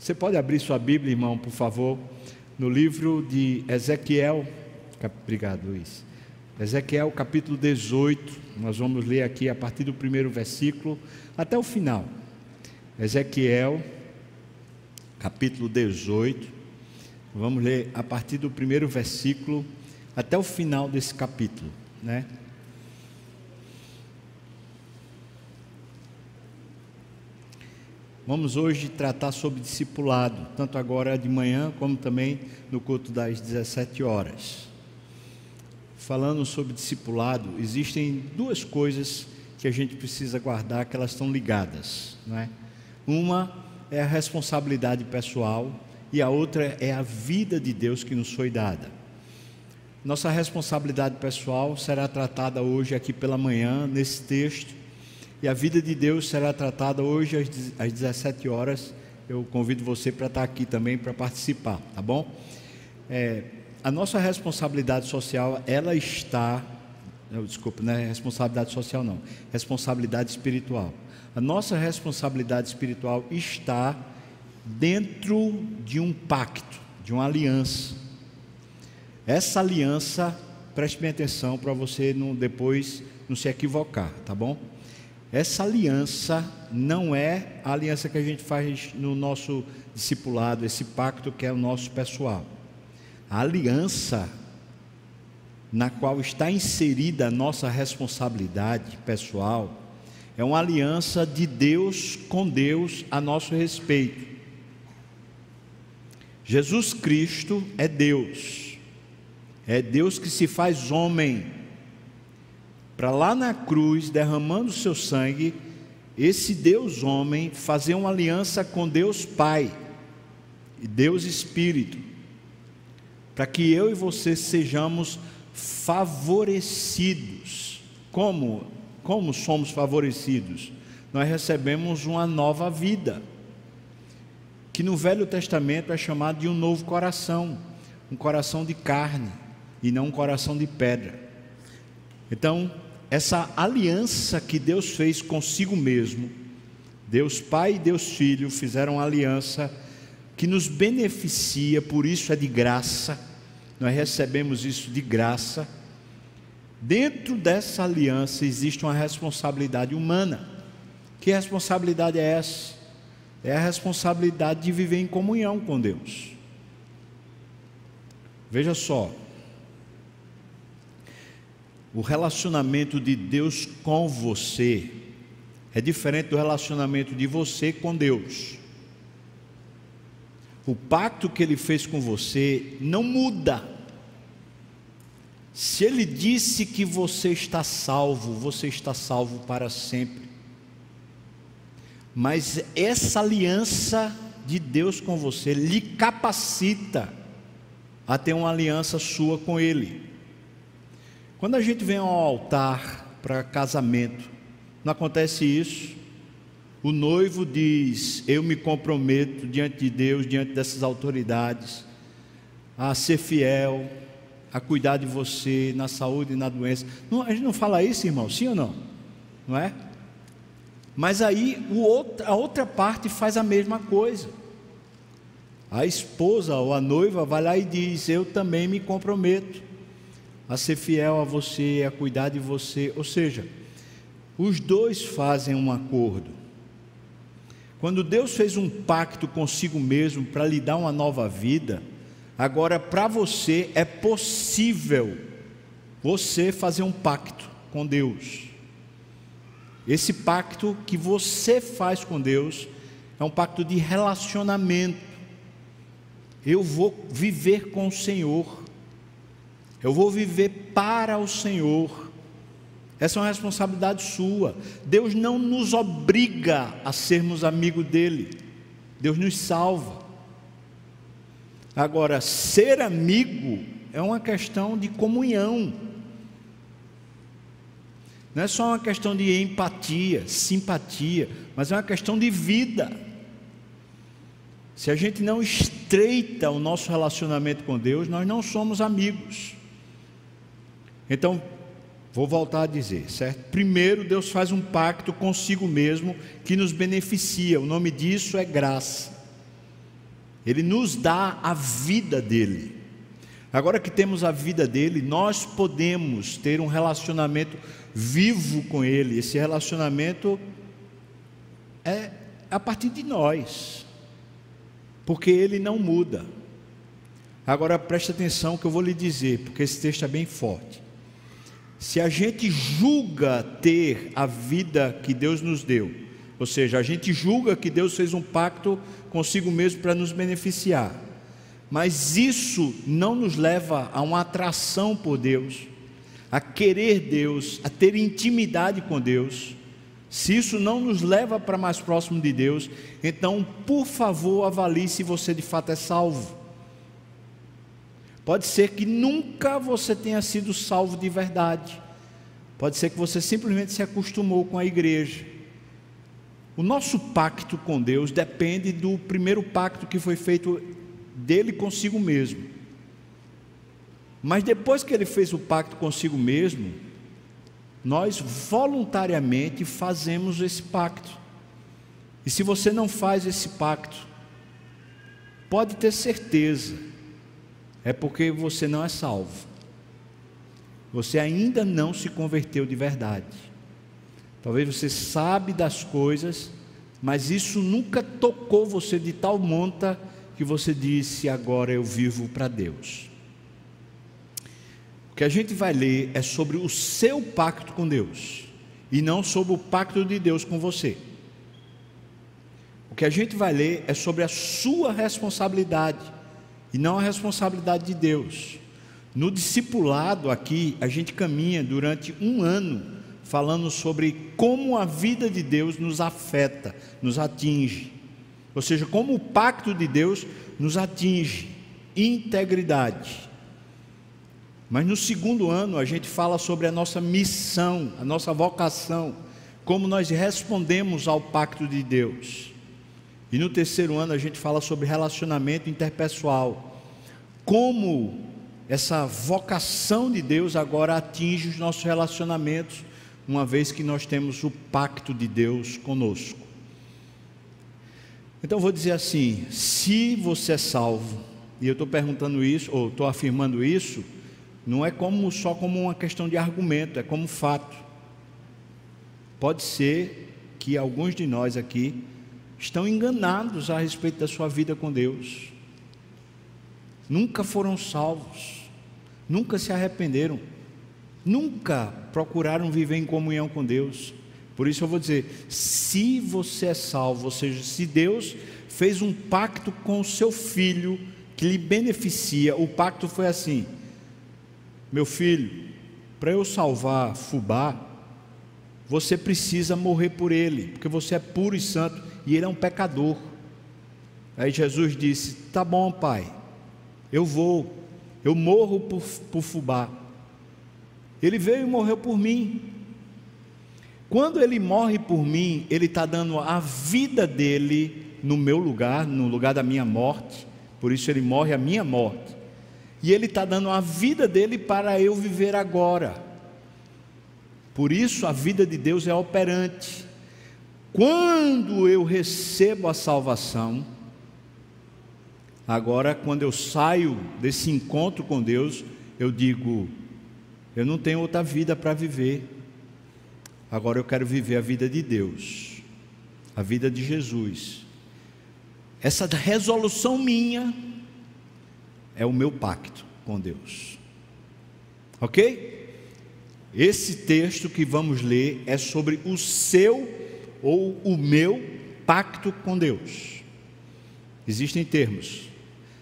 Você pode abrir sua Bíblia, irmão, por favor, no livro de Ezequiel. Obrigado, Luiz. Ezequiel capítulo 18. Nós vamos ler aqui a partir do primeiro versículo até o final. Ezequiel capítulo 18. Vamos ler a partir do primeiro versículo até o final desse capítulo, né? Vamos hoje tratar sobre discipulado, tanto agora de manhã como também no culto das 17 horas. Falando sobre discipulado, existem duas coisas que a gente precisa guardar que elas estão ligadas, não é? Uma é a responsabilidade pessoal e a outra é a vida de Deus que nos foi dada. Nossa responsabilidade pessoal será tratada hoje aqui pela manhã nesse texto e a vida de Deus será tratada hoje às 17 horas. Eu convido você para estar aqui também para participar, tá bom? É, a nossa responsabilidade social, ela está. Desculpa, não é responsabilidade social, não. Responsabilidade espiritual. A nossa responsabilidade espiritual está dentro de um pacto, de uma aliança. Essa aliança, preste bem atenção para você não, depois não se equivocar, tá bom? Essa aliança não é a aliança que a gente faz no nosso discipulado, esse pacto que é o nosso pessoal. A aliança na qual está inserida a nossa responsabilidade pessoal é uma aliança de Deus com Deus a nosso respeito. Jesus Cristo é Deus, é Deus que se faz homem para lá na cruz, derramando seu sangue, esse Deus homem fazer uma aliança com Deus Pai e Deus Espírito, para que eu e você sejamos favorecidos. Como? Como somos favorecidos? Nós recebemos uma nova vida, que no Velho Testamento é chamado de um novo coração, um coração de carne e não um coração de pedra. Então, essa aliança que Deus fez consigo mesmo, Deus Pai e Deus Filho fizeram uma aliança que nos beneficia, por isso é de graça, nós recebemos isso de graça. Dentro dessa aliança existe uma responsabilidade humana. Que responsabilidade é essa? É a responsabilidade de viver em comunhão com Deus. Veja só, o relacionamento de Deus com você é diferente do relacionamento de você com Deus. O pacto que ele fez com você não muda. Se ele disse que você está salvo, você está salvo para sempre. Mas essa aliança de Deus com você lhe capacita a ter uma aliança sua com ele. Quando a gente vem ao altar para casamento, não acontece isso. O noivo diz: Eu me comprometo diante de Deus, diante dessas autoridades, a ser fiel, a cuidar de você na saúde e na doença. Não, a gente não fala isso, irmão, sim ou não? Não é? Mas aí outro, a outra parte faz a mesma coisa. A esposa ou a noiva vai lá e diz: Eu também me comprometo a ser fiel a você, a cuidar de você. Ou seja, os dois fazem um acordo. Quando Deus fez um pacto consigo mesmo para lhe dar uma nova vida, agora para você é possível você fazer um pacto com Deus. Esse pacto que você faz com Deus é um pacto de relacionamento. Eu vou viver com o Senhor. Eu vou viver para o Senhor. Essa é uma responsabilidade sua. Deus não nos obriga a sermos amigos dele. Deus nos salva. Agora, ser amigo é uma questão de comunhão. Não é só uma questão de empatia, simpatia, mas é uma questão de vida. Se a gente não estreita o nosso relacionamento com Deus, nós não somos amigos. Então, vou voltar a dizer, certo? Primeiro, Deus faz um pacto consigo mesmo que nos beneficia. O nome disso é graça. Ele nos dá a vida dele. Agora que temos a vida dele, nós podemos ter um relacionamento vivo com ele. Esse relacionamento é a partir de nós, porque ele não muda. Agora preste atenção que eu vou lhe dizer, porque esse texto é bem forte. Se a gente julga ter a vida que Deus nos deu, ou seja, a gente julga que Deus fez um pacto consigo mesmo para nos beneficiar. Mas isso não nos leva a uma atração por Deus, a querer Deus, a ter intimidade com Deus. Se isso não nos leva para mais próximo de Deus, então, por favor, avalie se você de fato é salvo. Pode ser que nunca você tenha sido salvo de verdade. Pode ser que você simplesmente se acostumou com a igreja. O nosso pacto com Deus depende do primeiro pacto que foi feito dele consigo mesmo. Mas depois que ele fez o pacto consigo mesmo, nós voluntariamente fazemos esse pacto. E se você não faz esse pacto, pode ter certeza, é porque você não é salvo. Você ainda não se converteu de verdade. Talvez você sabe das coisas, mas isso nunca tocou você de tal monta que você disse agora eu vivo para Deus. O que a gente vai ler é sobre o seu pacto com Deus e não sobre o pacto de Deus com você. O que a gente vai ler é sobre a sua responsabilidade e não a responsabilidade de Deus. No discipulado aqui, a gente caminha durante um ano falando sobre como a vida de Deus nos afeta, nos atinge. Ou seja, como o pacto de Deus nos atinge, integridade. Mas no segundo ano a gente fala sobre a nossa missão, a nossa vocação, como nós respondemos ao pacto de Deus. E no terceiro ano a gente fala sobre relacionamento interpessoal, como essa vocação de Deus agora atinge os nossos relacionamentos uma vez que nós temos o pacto de Deus conosco. Então vou dizer assim: se você é salvo, e eu estou perguntando isso, ou estou afirmando isso, não é como só como uma questão de argumento, é como fato. Pode ser que alguns de nós aqui estão enganados a respeito da sua vida com Deus. Nunca foram salvos, nunca se arrependeram nunca procuraram viver em comunhão com Deus. Por isso eu vou dizer: se você é salvo, ou seja, se Deus fez um pacto com o seu filho que lhe beneficia, o pacto foi assim: meu filho, para eu salvar Fubá, você precisa morrer por ele, porque você é puro e santo e ele é um pecador. Aí Jesus disse: Tá bom, pai, eu vou, eu morro por, por Fubá. Ele veio e morreu por mim. Quando ele morre por mim, ele está dando a vida dele no meu lugar, no lugar da minha morte. Por isso ele morre a minha morte. E ele está dando a vida dele para eu viver agora. Por isso a vida de Deus é operante. Quando eu recebo a salvação, agora quando eu saio desse encontro com Deus, eu digo: eu não tenho outra vida para viver. Agora eu quero viver a vida de Deus, a vida de Jesus. Essa resolução minha é o meu pacto com Deus. Ok? Esse texto que vamos ler é sobre o seu ou o meu pacto com Deus. Existem termos.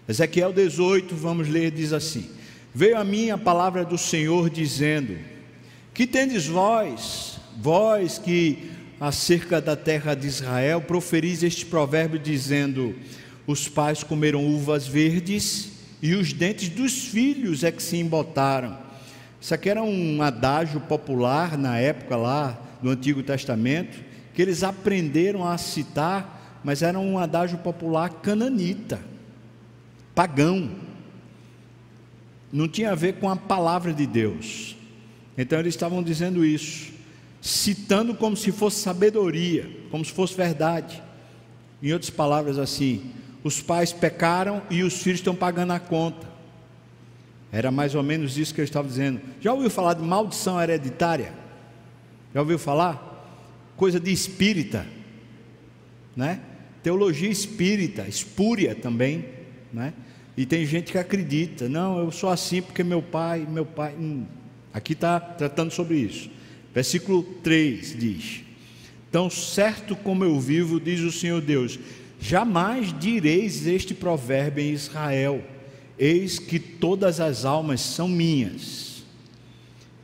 Ezequiel 18, vamos ler, diz assim: veio a mim a palavra do Senhor dizendo: Que tendes vós, vós que acerca da terra de Israel proferis este provérbio dizendo: Os pais comeram uvas verdes e os dentes dos filhos é que se embotaram. Isso aqui era um adágio popular na época lá do Antigo Testamento, que eles aprenderam a citar, mas era um adágio popular cananita, pagão não tinha a ver com a palavra de Deus. Então eles estavam dizendo isso, citando como se fosse sabedoria, como se fosse verdade. Em outras palavras, assim, Os pais pecaram e os filhos estão pagando a conta. Era mais ou menos isso que eu estava dizendo. Já ouviu falar de maldição hereditária? Já ouviu falar? Coisa de espírita, né? Teologia espírita, espúria também, né? E tem gente que acredita, não, eu sou assim porque meu pai, meu pai. Hum, aqui está tratando sobre isso. Versículo 3 diz: Tão certo como eu vivo, diz o Senhor Deus, jamais direis este provérbio em Israel Eis que todas as almas são minhas,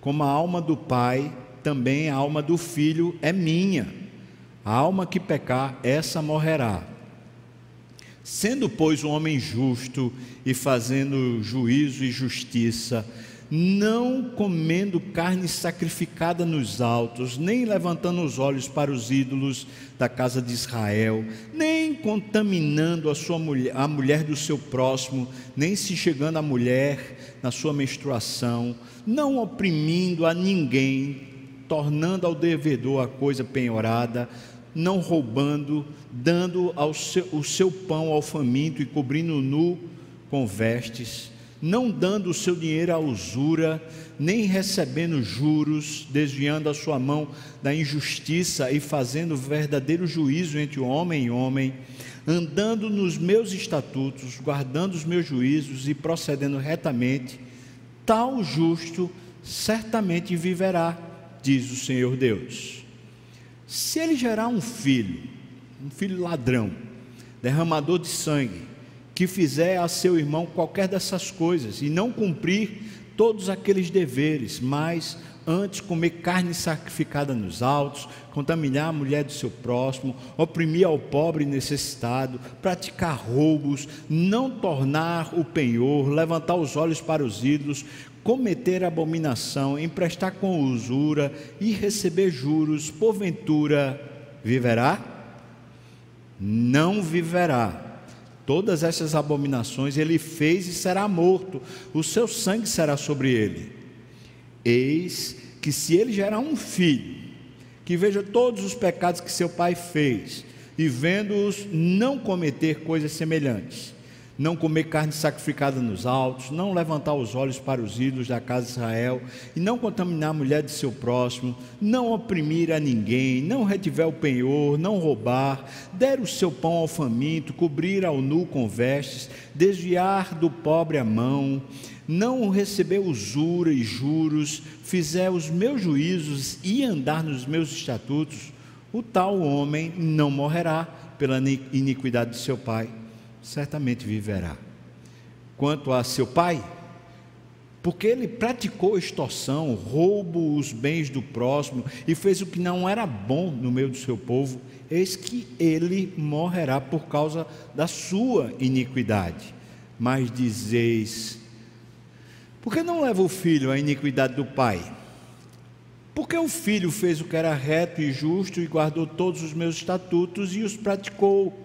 como a alma do Pai, também a alma do Filho é minha. A alma que pecar, essa morrerá. Sendo, pois, o homem justo e fazendo juízo e justiça, não comendo carne sacrificada nos altos, nem levantando os olhos para os ídolos da casa de Israel, nem contaminando a sua mulher, a mulher do seu próximo, nem se chegando à mulher na sua menstruação, não oprimindo a ninguém, tornando ao devedor a coisa penhorada, não roubando, dando seu, o seu pão ao faminto e cobrindo nu com vestes não dando o seu dinheiro à usura, nem recebendo juros, desviando a sua mão da injustiça e fazendo verdadeiro juízo entre homem e homem, andando nos meus estatutos, guardando os meus juízos e procedendo retamente, tal justo certamente viverá, diz o Senhor Deus. Se ele gerar um filho, um filho ladrão, derramador de sangue, que fizer a seu irmão qualquer dessas coisas e não cumprir todos aqueles deveres, mas antes comer carne sacrificada nos altos, contaminar a mulher do seu próximo, oprimir ao pobre necessitado, praticar roubos, não tornar o penhor, levantar os olhos para os ídolos, cometer abominação, emprestar com usura e receber juros, porventura viverá? Não viverá Todas essas abominações ele fez e será morto, o seu sangue será sobre ele. Eis que se ele gerar um filho, que veja todos os pecados que seu pai fez, e vendo-os não cometer coisas semelhantes, não comer carne sacrificada nos altos, não levantar os olhos para os ídolos da casa de Israel, e não contaminar a mulher de seu próximo, não oprimir a ninguém, não retiver o penhor, não roubar, der o seu pão ao faminto, cobrir ao nu com vestes, desviar do pobre a mão, não receber usura e juros, fizer os meus juízos e andar nos meus estatutos, o tal homem não morrerá pela iniquidade de seu pai certamente viverá. Quanto a seu pai, porque ele praticou extorsão, roubo os bens do próximo e fez o que não era bom no meio do seu povo, eis que ele morrerá por causa da sua iniquidade. Mas dizeis: por que não leva o filho à iniquidade do pai? Porque o filho fez o que era reto e justo e guardou todos os meus estatutos e os praticou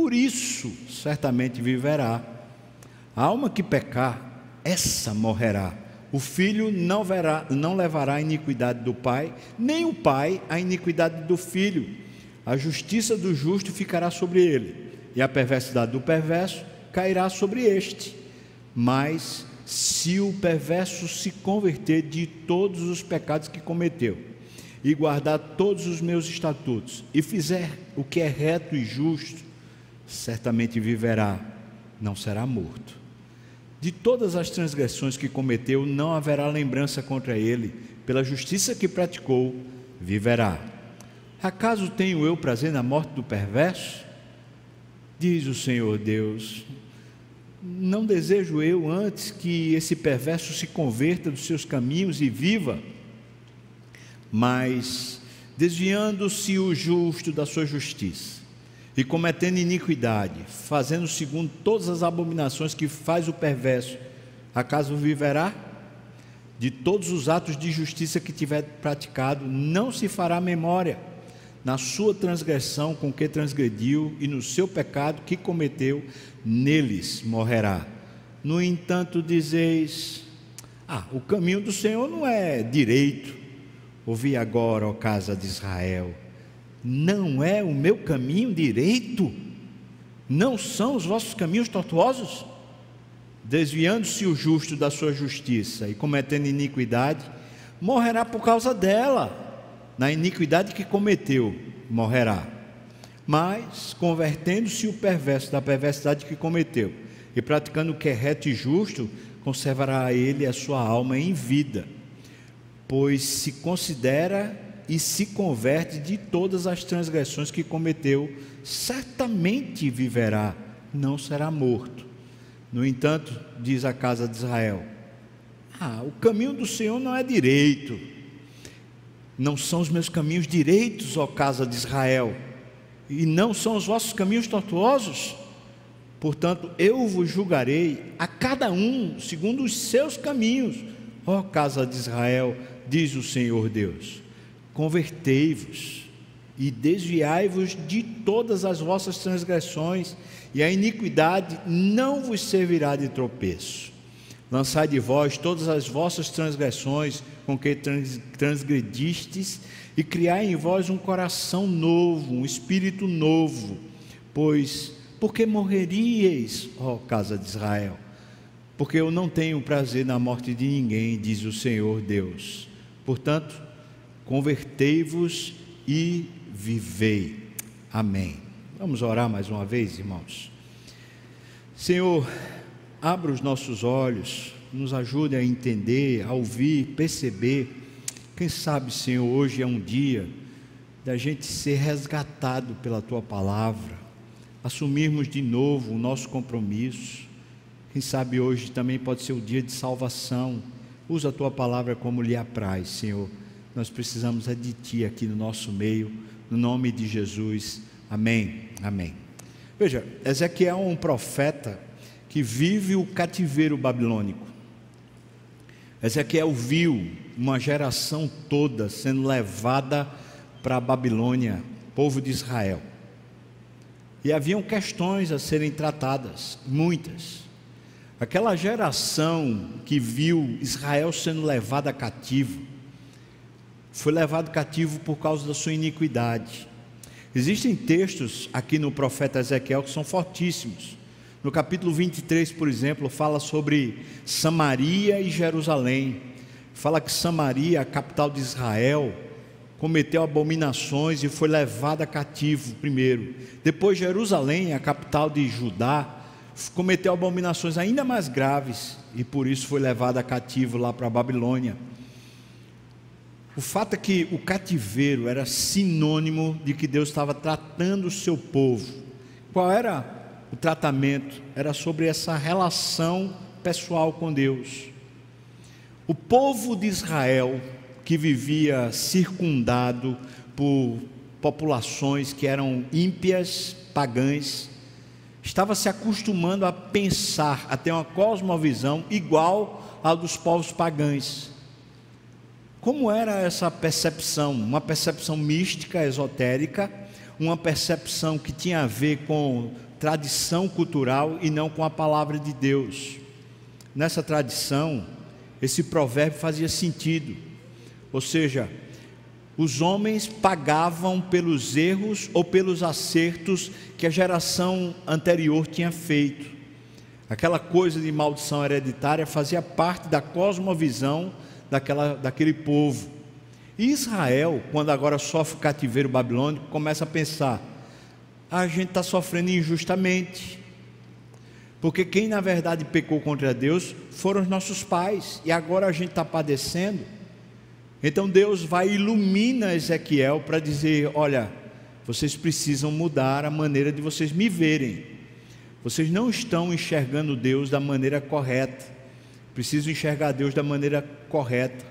por isso certamente viverá. A alma que pecar, essa morrerá. O filho não, verá, não levará a iniquidade do pai, nem o pai a iniquidade do filho. A justiça do justo ficará sobre ele, e a perversidade do perverso cairá sobre este. Mas se o perverso se converter de todos os pecados que cometeu, e guardar todos os meus estatutos, e fizer o que é reto e justo, certamente viverá, não será morto. De todas as transgressões que cometeu, não haverá lembrança contra ele, pela justiça que praticou, viverá. Acaso tenho eu prazer na morte do perverso? Diz o Senhor Deus: Não desejo eu antes que esse perverso se converta dos seus caminhos e viva, mas desviando-se o justo da sua justiça e cometendo iniquidade, fazendo segundo todas as abominações que faz o perverso, acaso viverá? De todos os atos de justiça que tiver praticado, não se fará memória na sua transgressão com que transgrediu e no seu pecado que cometeu, neles morrerá. No entanto, dizeis: Ah, o caminho do Senhor não é direito. Ouvi agora, ó casa de Israel não é o meu caminho direito? Não são os vossos caminhos tortuosos? Desviando-se o justo da sua justiça e cometendo iniquidade, morrerá por causa dela. Na iniquidade que cometeu, morrerá. Mas, convertendo-se o perverso da perversidade que cometeu, e praticando o que é reto e justo, conservará ele a sua alma em vida, pois se considera e se converte de todas as transgressões que cometeu, certamente viverá, não será morto. No entanto, diz a casa de Israel: Ah, o caminho do Senhor não é direito, não são os meus caminhos direitos, ó casa de Israel, e não são os vossos caminhos tortuosos. Portanto, eu vos julgarei a cada um segundo os seus caminhos, ó casa de Israel, diz o Senhor Deus. Convertei-vos e desviai-vos de todas as vossas transgressões, e a iniquidade não vos servirá de tropeço. Lançai de vós todas as vossas transgressões com que transgredistes, e criai em vós um coração novo, um espírito novo, pois porque morreríeis, ó casa de Israel? Porque eu não tenho prazer na morte de ninguém, diz o Senhor Deus. Portanto, convertei-vos e vivei. Amém. Vamos orar mais uma vez, irmãos. Senhor, abra os nossos olhos, nos ajude a entender, a ouvir, perceber. Quem sabe, Senhor, hoje é um dia da gente ser resgatado pela tua palavra assumirmos de novo o nosso compromisso. Quem sabe hoje também pode ser o dia de salvação. Usa a tua palavra como lhe apraz, Senhor. Nós precisamos é de ti aqui no nosso meio, no nome de Jesus. Amém. Amém. Veja, Ezequiel é um profeta que vive o cativeiro babilônico. Ezequiel viu uma geração toda sendo levada para a Babilônia, povo de Israel. E haviam questões a serem tratadas, muitas. Aquela geração que viu Israel sendo levada cativo, foi levado cativo por causa da sua iniquidade. Existem textos aqui no profeta Ezequiel que são fortíssimos. No capítulo 23, por exemplo, fala sobre Samaria e Jerusalém. Fala que Samaria, a capital de Israel, cometeu abominações e foi levada cativo primeiro. Depois Jerusalém, a capital de Judá, cometeu abominações ainda mais graves e por isso foi levada cativo lá para a Babilônia. O fato é que o cativeiro era sinônimo de que Deus estava tratando o seu povo. Qual era o tratamento? Era sobre essa relação pessoal com Deus. O povo de Israel que vivia circundado por populações que eram ímpias, pagãs, estava se acostumando a pensar, a ter uma cosmovisão igual à dos povos pagãos. Como era essa percepção? Uma percepção mística, esotérica, uma percepção que tinha a ver com tradição cultural e não com a palavra de Deus. Nessa tradição, esse provérbio fazia sentido. Ou seja, os homens pagavam pelos erros ou pelos acertos que a geração anterior tinha feito. Aquela coisa de maldição hereditária fazia parte da cosmovisão daquela, daquele povo. E Israel, quando agora sofre o cativeiro babilônico, começa a pensar: a gente está sofrendo injustamente. Porque quem na verdade pecou contra Deus foram os nossos pais, e agora a gente está padecendo. Então Deus vai e ilumina Ezequiel para dizer: olha, vocês precisam mudar a maneira de vocês me verem. Vocês não estão enxergando Deus da maneira correta. Precisam enxergar Deus da maneira correta.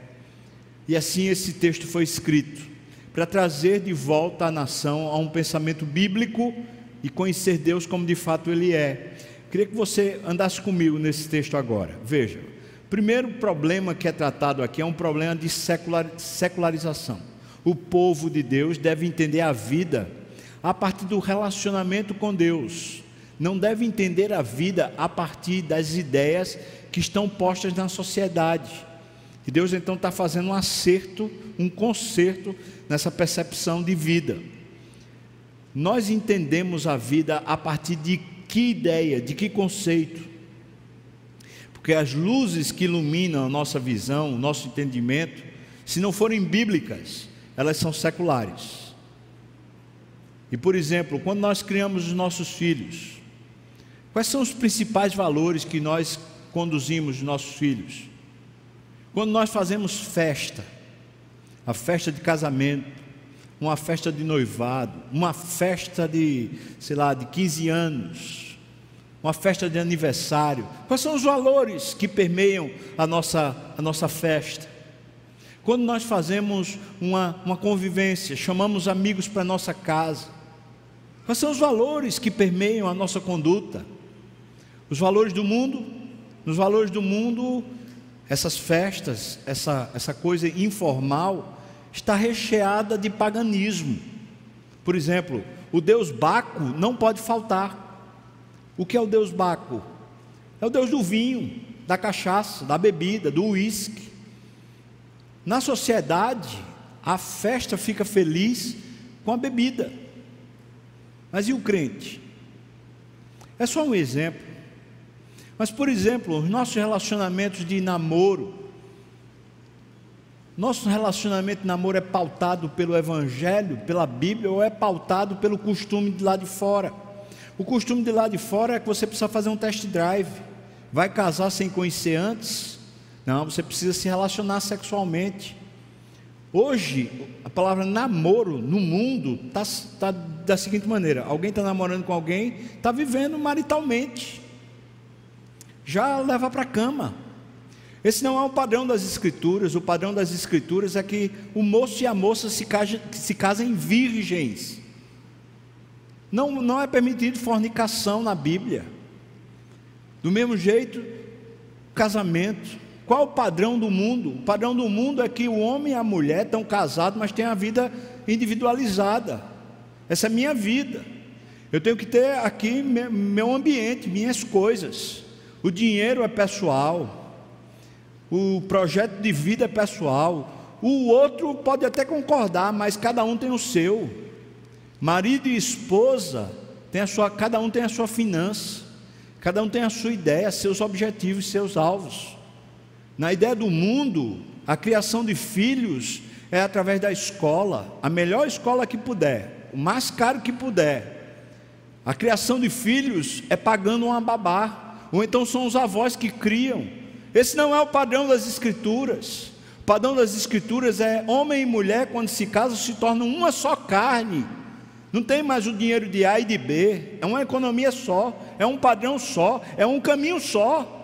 E assim esse texto foi escrito para trazer de volta a nação a um pensamento bíblico e conhecer Deus como de fato Ele é. Queria que você andasse comigo nesse texto agora. Veja, Primeiro problema que é tratado aqui é um problema de secularização. O povo de Deus deve entender a vida a partir do relacionamento com Deus. Não deve entender a vida a partir das ideias que estão postas na sociedade. E Deus então está fazendo um acerto, um conserto nessa percepção de vida. nós entendemos a vida a partir de que ideia, de que conceito? Porque as luzes que iluminam a nossa visão, o nosso entendimento, se não forem bíblicas, elas são seculares. E por exemplo, quando nós criamos os nossos filhos, quais são os principais valores que nós conduzimos os nossos filhos? Quando nós fazemos festa, a festa de casamento, uma festa de noivado, uma festa de, sei lá, de 15 anos, uma festa de aniversário. Quais são os valores que permeiam a nossa, a nossa festa? Quando nós fazemos uma, uma convivência, chamamos amigos para nossa casa, quais são os valores que permeiam a nossa conduta? Os valores do mundo? Nos valores do mundo, essas festas, essa, essa coisa informal, está recheada de paganismo. Por exemplo, o deus Baco não pode faltar. O que é o deus Baco? É o deus do vinho, da cachaça, da bebida, do uísque. Na sociedade, a festa fica feliz com a bebida. Mas e o crente? É só um exemplo. Mas, por exemplo, os nossos relacionamentos de namoro, nosso relacionamento de namoro é pautado pelo Evangelho, pela Bíblia, ou é pautado pelo costume de lá de fora? O costume de lá de fora é que você precisa fazer um test drive. Vai casar sem conhecer antes? Não, você precisa se relacionar sexualmente. Hoje, a palavra namoro no mundo está tá da seguinte maneira: alguém está namorando com alguém, está vivendo maritalmente, já leva para a cama. Esse não é o padrão das Escrituras. O padrão das Escrituras é que o moço e a moça se casem, se casem virgens. Não, não é permitido fornicação na Bíblia. Do mesmo jeito, casamento. Qual o padrão do mundo? O padrão do mundo é que o homem e a mulher estão casados, mas têm a vida individualizada. Essa é minha vida. Eu tenho que ter aqui meu ambiente, minhas coisas. O dinheiro é pessoal, o projeto de vida é pessoal, o outro pode até concordar, mas cada um tem o seu. Marido e esposa tem a sua, cada um tem a sua finança, cada um tem a sua ideia, seus objetivos, seus alvos. Na ideia do mundo, a criação de filhos é através da escola, a melhor escola que puder, o mais caro que puder. A criação de filhos é pagando uma babá, ou então são os avós que criam. Esse não é o padrão das Escrituras. O padrão das Escrituras é homem e mulher, quando se casam, se tornam uma só carne. Não tem mais o dinheiro de A e de B, é uma economia só, é um padrão só, é um caminho só.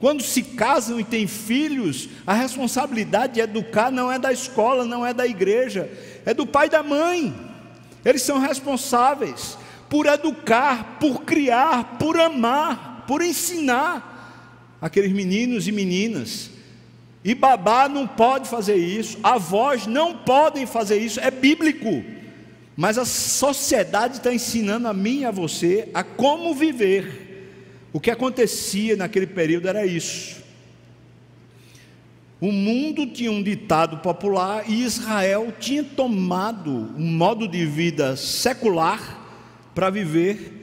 Quando se casam e têm filhos, a responsabilidade de educar não é da escola, não é da igreja, é do pai e da mãe. Eles são responsáveis por educar, por criar, por amar, por ensinar aqueles meninos e meninas. E babá não pode fazer isso, avós não podem fazer isso, é bíblico. Mas a sociedade está ensinando a mim e a você a como viver. O que acontecia naquele período era isso. O mundo tinha um ditado popular e Israel tinha tomado um modo de vida secular para viver,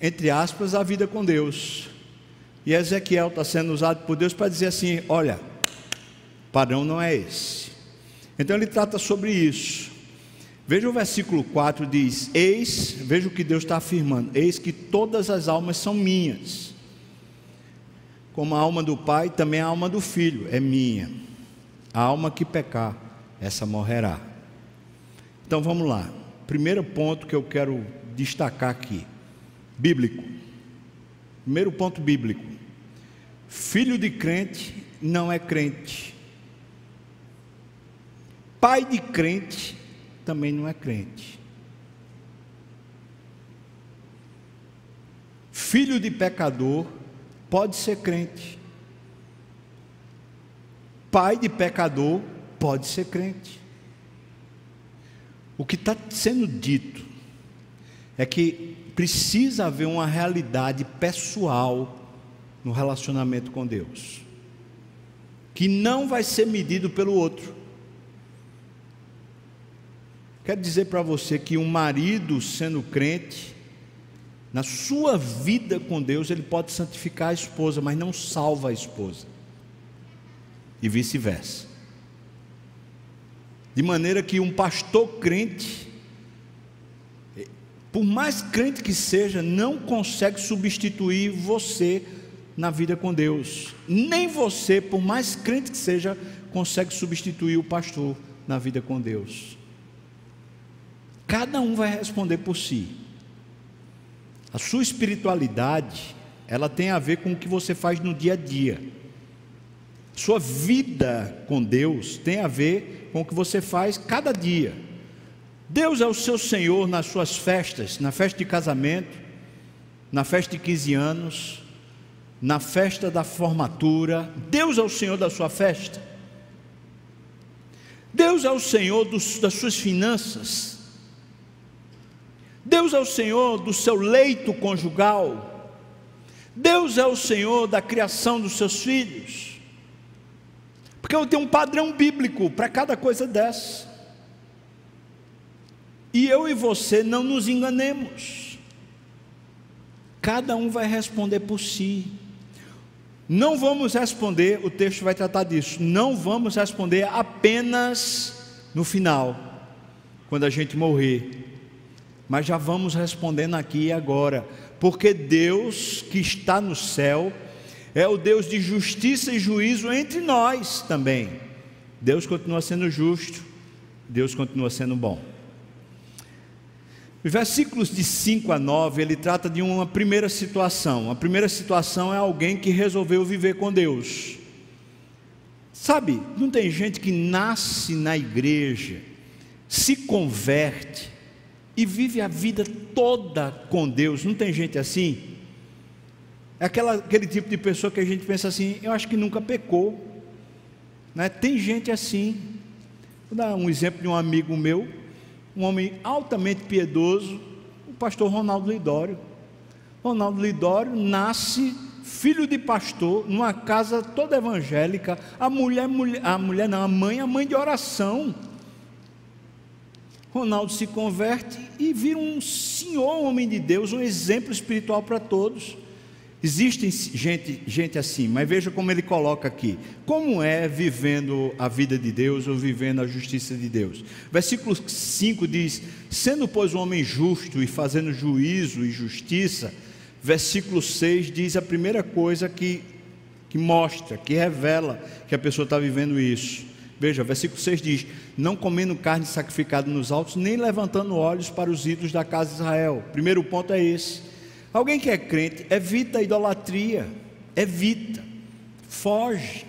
entre aspas, a vida com Deus. E Ezequiel está sendo usado por Deus para dizer assim: olha, padrão não é esse. Então ele trata sobre isso. Veja o versículo 4: diz: Eis, veja o que Deus está afirmando: Eis que todas as almas são minhas. Como a alma do Pai, também a alma do Filho é minha. A alma que pecar, essa morrerá. Então vamos lá. Primeiro ponto que eu quero destacar aqui: bíblico. Primeiro ponto bíblico. Filho de crente não é crente. Pai de crente também não é crente. Filho de pecador pode ser crente. Pai de pecador pode ser crente. O que está sendo dito é que precisa haver uma realidade pessoal no relacionamento com Deus, que não vai ser medido pelo outro. quero dizer para você que um marido sendo crente, na sua vida com Deus, ele pode santificar a esposa, mas não salva a esposa. E vice-versa. De maneira que um pastor crente, por mais crente que seja, não consegue substituir você na vida com Deus. Nem você, por mais crente que seja, consegue substituir o pastor na vida com Deus. Cada um vai responder por si. A sua espiritualidade, ela tem a ver com o que você faz no dia a dia. Sua vida com Deus tem a ver com o que você faz cada dia. Deus é o seu Senhor nas suas festas, na festa de casamento, na festa de 15 anos, na festa da formatura. Deus é o Senhor da sua festa. Deus é o Senhor dos, das suas finanças. Deus é o Senhor do seu leito conjugal. Deus é o Senhor da criação dos seus filhos. Porque eu tenho um padrão bíblico para cada coisa dessa. E eu e você não nos enganemos. Cada um vai responder por si. Não vamos responder, o texto vai tratar disso. Não vamos responder apenas no final, quando a gente morrer mas já vamos respondendo aqui e agora, porque Deus que está no céu é o Deus de justiça e juízo entre nós também. Deus continua sendo justo, Deus continua sendo bom. Os versículos de 5 a 9, ele trata de uma primeira situação. A primeira situação é alguém que resolveu viver com Deus. Sabe, não tem gente que nasce na igreja, se converte, e vive a vida toda com Deus. Não tem gente assim? É aquela, aquele tipo de pessoa que a gente pensa assim, eu acho que nunca pecou. Né? Tem gente assim. Vou dar um exemplo de um amigo meu, um homem altamente piedoso, o pastor Ronaldo Lidório. Ronaldo Lidório nasce filho de pastor, numa casa toda evangélica. A mulher, mulher a mulher não, a mãe, a mãe de oração. Ronaldo se converte e vira um senhor homem de Deus, um exemplo espiritual para todos. Existem gente, gente assim, mas veja como ele coloca aqui: como é vivendo a vida de Deus ou vivendo a justiça de Deus? Versículo 5 diz: Sendo, pois, um homem justo e fazendo juízo e justiça, versículo 6 diz a primeira coisa que, que mostra, que revela que a pessoa está vivendo isso. Veja, versículo 6 diz: Não comendo carne sacrificada nos altos, nem levantando olhos para os ídolos da casa de Israel. Primeiro ponto é esse. Alguém que é crente, evita a idolatria, evita, foge.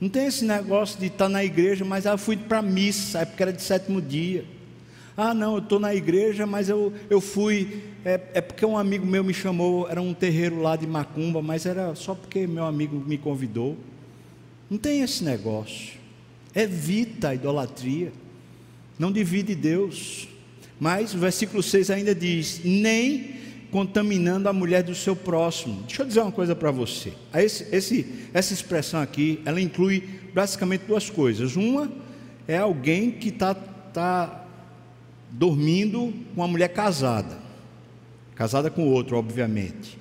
Não tem esse negócio de estar na igreja, mas ah, eu fui para a missa, é porque era de sétimo dia. Ah, não, eu estou na igreja, mas eu, eu fui, é, é porque um amigo meu me chamou, era um terreiro lá de Macumba, mas era só porque meu amigo me convidou. Não tem esse negócio. Evita a idolatria. Não divide Deus. Mas o versículo 6 ainda diz: nem contaminando a mulher do seu próximo. Deixa eu dizer uma coisa para você. Esse, esse, essa expressão aqui, ela inclui basicamente duas coisas. Uma é alguém que está tá dormindo com uma mulher casada, casada com outro, obviamente.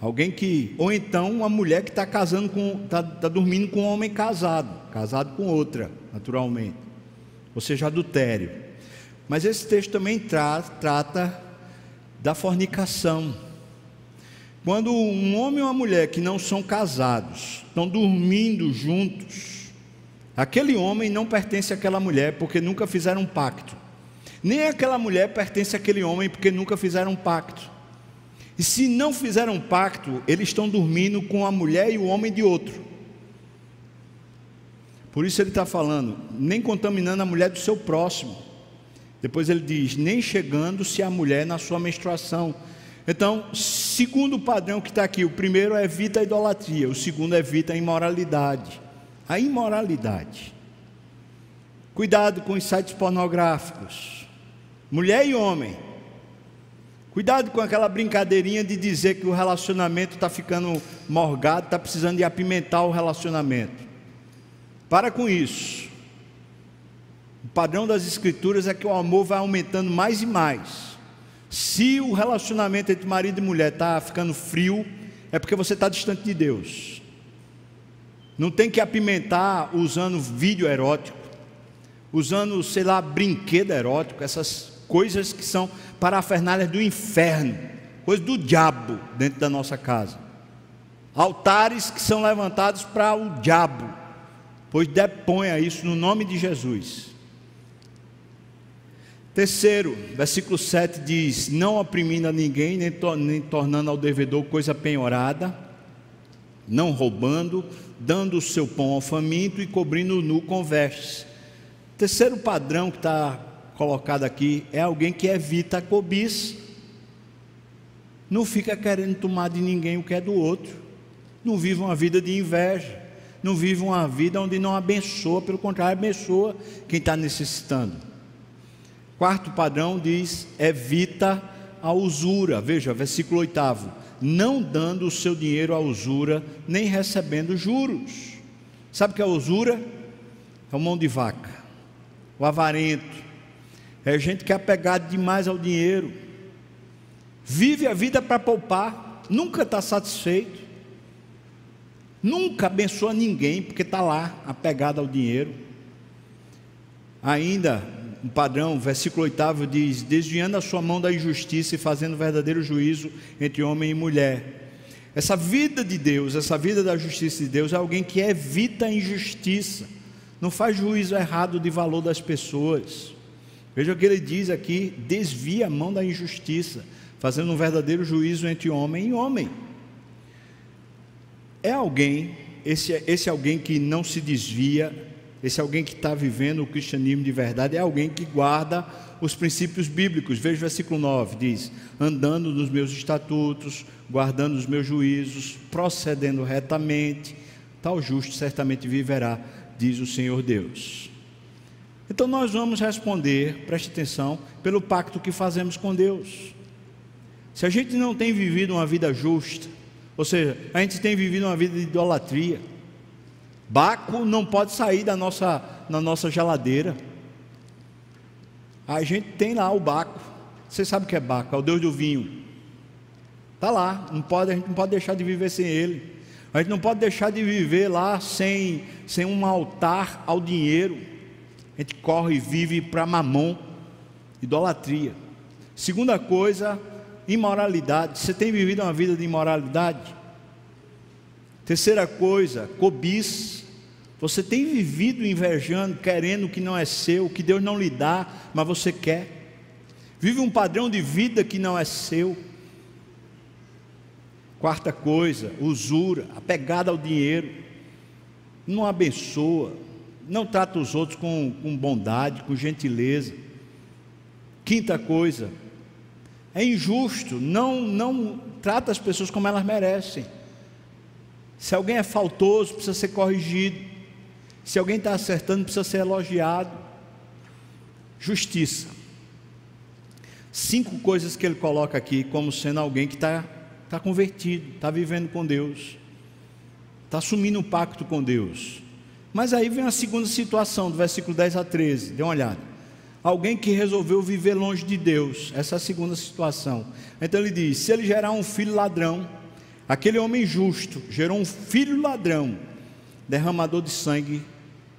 Alguém que, ou então uma mulher que está casando com, está tá dormindo com um homem casado, casado com outra, naturalmente, ou seja, adultério. Mas esse texto também tra, trata da fornicação. Quando um homem e uma mulher que não são casados estão dormindo juntos, aquele homem não pertence àquela mulher porque nunca fizeram um pacto, nem aquela mulher pertence àquele homem porque nunca fizeram um pacto. E se não fizeram um pacto, eles estão dormindo com a mulher e o homem de outro. Por isso ele está falando, nem contaminando a mulher do seu próximo. Depois ele diz, nem chegando-se a mulher na sua menstruação. Então, segundo o padrão que está aqui, o primeiro é evita a idolatria, o segundo é evita a imoralidade. A imoralidade. Cuidado com os sites pornográficos. Mulher e homem Cuidado com aquela brincadeirinha de dizer que o relacionamento está ficando morgado, está precisando de apimentar o relacionamento. Para com isso. O padrão das Escrituras é que o amor vai aumentando mais e mais. Se o relacionamento entre marido e mulher está ficando frio, é porque você está distante de Deus. Não tem que apimentar usando vídeo erótico, usando, sei lá, brinquedo erótico, essas coisas que são parafernálias do inferno, coisas do diabo dentro da nossa casa. Altares que são levantados para o diabo, pois deponha isso no nome de Jesus. Terceiro, versículo 7 diz: Não oprimindo a ninguém, nem, nem tornando ao devedor coisa penhorada, não roubando, dando o seu pão ao faminto e cobrindo o nu com vestes. Terceiro padrão que está colocado aqui é alguém que evita a cobiça, não fica querendo tomar de ninguém o que é do outro, não vive uma vida de inveja, não vive uma vida onde não abençoa, pelo contrário, abençoa quem está necessitando. Quarto padrão diz: evita a usura. Veja, versículo oitavo: não dando o seu dinheiro à usura, nem recebendo juros. Sabe o que é usura? É o mão de vaca, o avarento, é gente que é apegada demais ao dinheiro, vive a vida para poupar, nunca está satisfeito, nunca abençoa ninguém, porque está lá apegado ao dinheiro. Ainda um padrão, versículo 8 diz: desviando a sua mão da injustiça e fazendo verdadeiro juízo entre homem e mulher. Essa vida de Deus, essa vida da justiça de Deus é alguém que evita a injustiça, não faz juízo errado de valor das pessoas. Veja o que ele diz aqui: desvia a mão da injustiça, fazendo um verdadeiro juízo entre homem e homem. É alguém, esse, esse alguém que não se desvia, esse alguém que está vivendo o cristianismo de verdade é alguém que guarda os princípios bíblicos. Veja o versículo 9: diz: andando nos meus estatutos, guardando os meus juízos, procedendo retamente, tal justo certamente viverá, diz o Senhor Deus. Então nós vamos responder, preste atenção, pelo pacto que fazemos com Deus. Se a gente não tem vivido uma vida justa, ou seja, a gente tem vivido uma vida de idolatria, Baco não pode sair da nossa, da nossa geladeira. A gente tem lá o Baco. Você sabe o que é Baco? É o Deus do vinho. Está lá. Não pode, a gente não pode deixar de viver sem ele. A gente não pode deixar de viver lá sem, sem um altar ao dinheiro. A gente corre e vive para mamon, idolatria. Segunda coisa, imoralidade. Você tem vivido uma vida de imoralidade? Terceira coisa, cobiça. Você tem vivido invejando, querendo o que não é seu, o que Deus não lhe dá, mas você quer. Vive um padrão de vida que não é seu. Quarta coisa, usura, apegada ao dinheiro. Não abençoa, não trata os outros com, com bondade, com gentileza. Quinta coisa, é injusto, não, não trata as pessoas como elas merecem. Se alguém é faltoso, precisa ser corrigido. Se alguém está acertando, precisa ser elogiado. Justiça. Cinco coisas que ele coloca aqui como sendo alguém que está tá convertido, está vivendo com Deus, está assumindo um pacto com Deus. Mas aí vem a segunda situação, do versículo 10 a 13, dê uma olhada. Alguém que resolveu viver longe de Deus, essa é a segunda situação. Então ele diz: se ele gerar um filho ladrão, Aquele homem justo gerou um filho ladrão, derramador de sangue,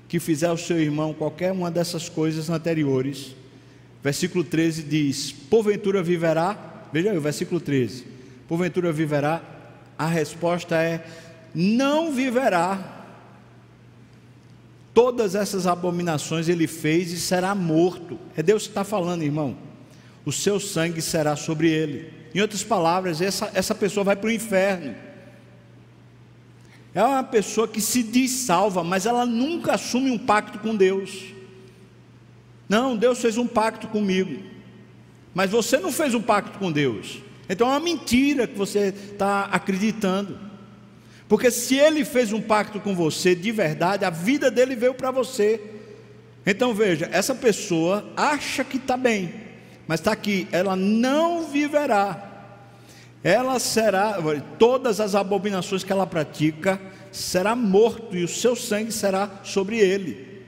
que fizer ao seu irmão qualquer uma dessas coisas anteriores. Versículo 13 diz: Porventura viverá? Veja aí o versículo 13: Porventura viverá? A resposta é: Não viverá. Todas essas abominações ele fez e será morto. É Deus que está falando, irmão. O seu sangue será sobre ele. Em outras palavras, essa, essa pessoa vai para o inferno. É uma pessoa que se diz salva, mas ela nunca assume um pacto com Deus. Não, Deus fez um pacto comigo, mas você não fez um pacto com Deus. Então é uma mentira que você está acreditando. Porque se ele fez um pacto com você de verdade, a vida dele veio para você. Então veja, essa pessoa acha que está bem, mas está aqui, ela não viverá. Ela será, todas as abominações que ela pratica, será morto e o seu sangue será sobre ele.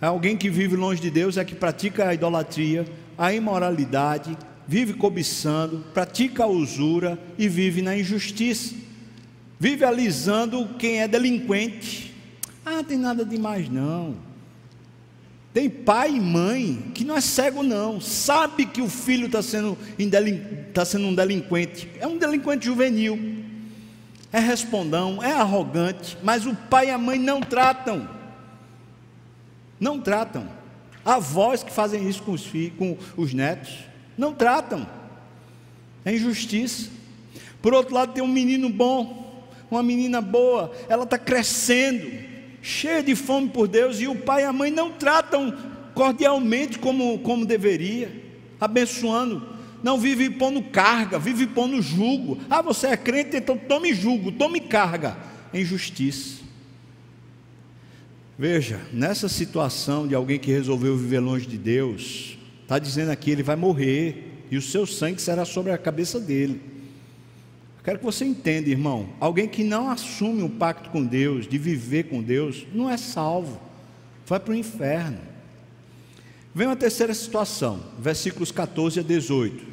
Alguém que vive longe de Deus é que pratica a idolatria, a imoralidade, vive cobiçando, pratica a usura e vive na injustiça. Vive alisando quem é delinquente. Ah, tem nada demais não. Tem pai e mãe que não é cego não, sabe que o filho está sendo, tá sendo um delinquente, é um delinquente juvenil, é respondão, é arrogante, mas o pai e a mãe não tratam. Não tratam. Avós que fazem isso com os filhos, com os netos, não tratam. É injustiça. Por outro lado, tem um menino bom, uma menina boa, ela está crescendo, cheia de fome por Deus, e o pai e a mãe não tratam cordialmente como, como deveria, abençoando. Não vive pondo carga, vive pondo jugo. Ah, você é crente, então tome jugo, tome carga. Injustiça. Veja, nessa situação de alguém que resolveu viver longe de Deus, está dizendo aqui ele vai morrer e o seu sangue será sobre a cabeça dele. Quero que você entenda, irmão. Alguém que não assume um pacto com Deus, de viver com Deus, não é salvo, vai para o inferno. Vem uma terceira situação, versículos 14 a 18.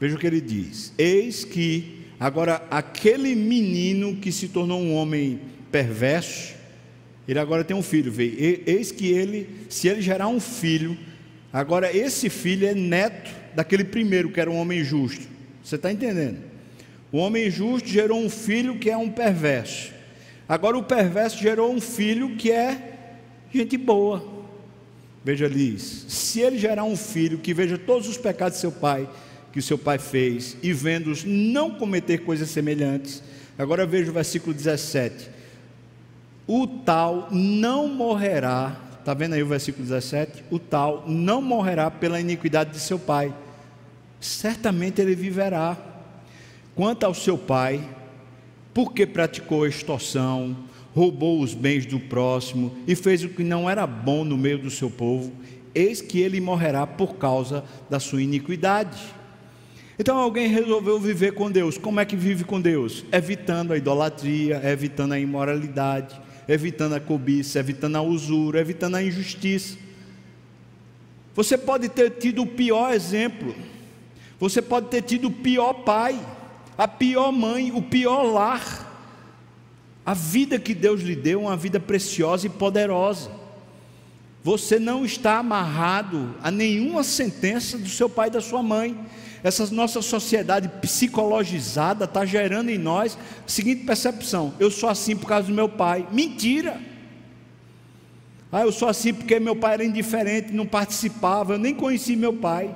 Veja o que ele diz: Eis que agora aquele menino que se tornou um homem perverso, ele agora tem um filho. Eis que ele, se ele gerar um filho, agora esse filho é neto daquele primeiro que era um homem justo. Você está entendendo? O homem justo gerou um filho que é um perverso. Agora o perverso gerou um filho que é gente boa. Veja ali, se ele gerar um filho que veja todos os pecados de seu pai, que seu pai fez, e vendo-os não cometer coisas semelhantes. Agora veja o versículo 17 o tal não morrerá, está vendo aí o versículo 17? O tal não morrerá pela iniquidade de seu pai, certamente ele viverá. Quanto ao seu pai, porque praticou extorsão, roubou os bens do próximo e fez o que não era bom no meio do seu povo, eis que ele morrerá por causa da sua iniquidade. Então alguém resolveu viver com Deus. Como é que vive com Deus? Evitando a idolatria, evitando a imoralidade, evitando a cobiça, evitando a usura, evitando a injustiça. Você pode ter tido o pior exemplo, você pode ter tido o pior pai, a pior mãe, o pior lar. A vida que Deus lhe deu é uma vida preciosa e poderosa. Você não está amarrado a nenhuma sentença do seu pai e da sua mãe. Essa nossa sociedade psicologizada está gerando em nós a seguinte percepção: eu sou assim por causa do meu pai. Mentira! Ah, eu sou assim porque meu pai era indiferente, não participava, eu nem conheci meu pai.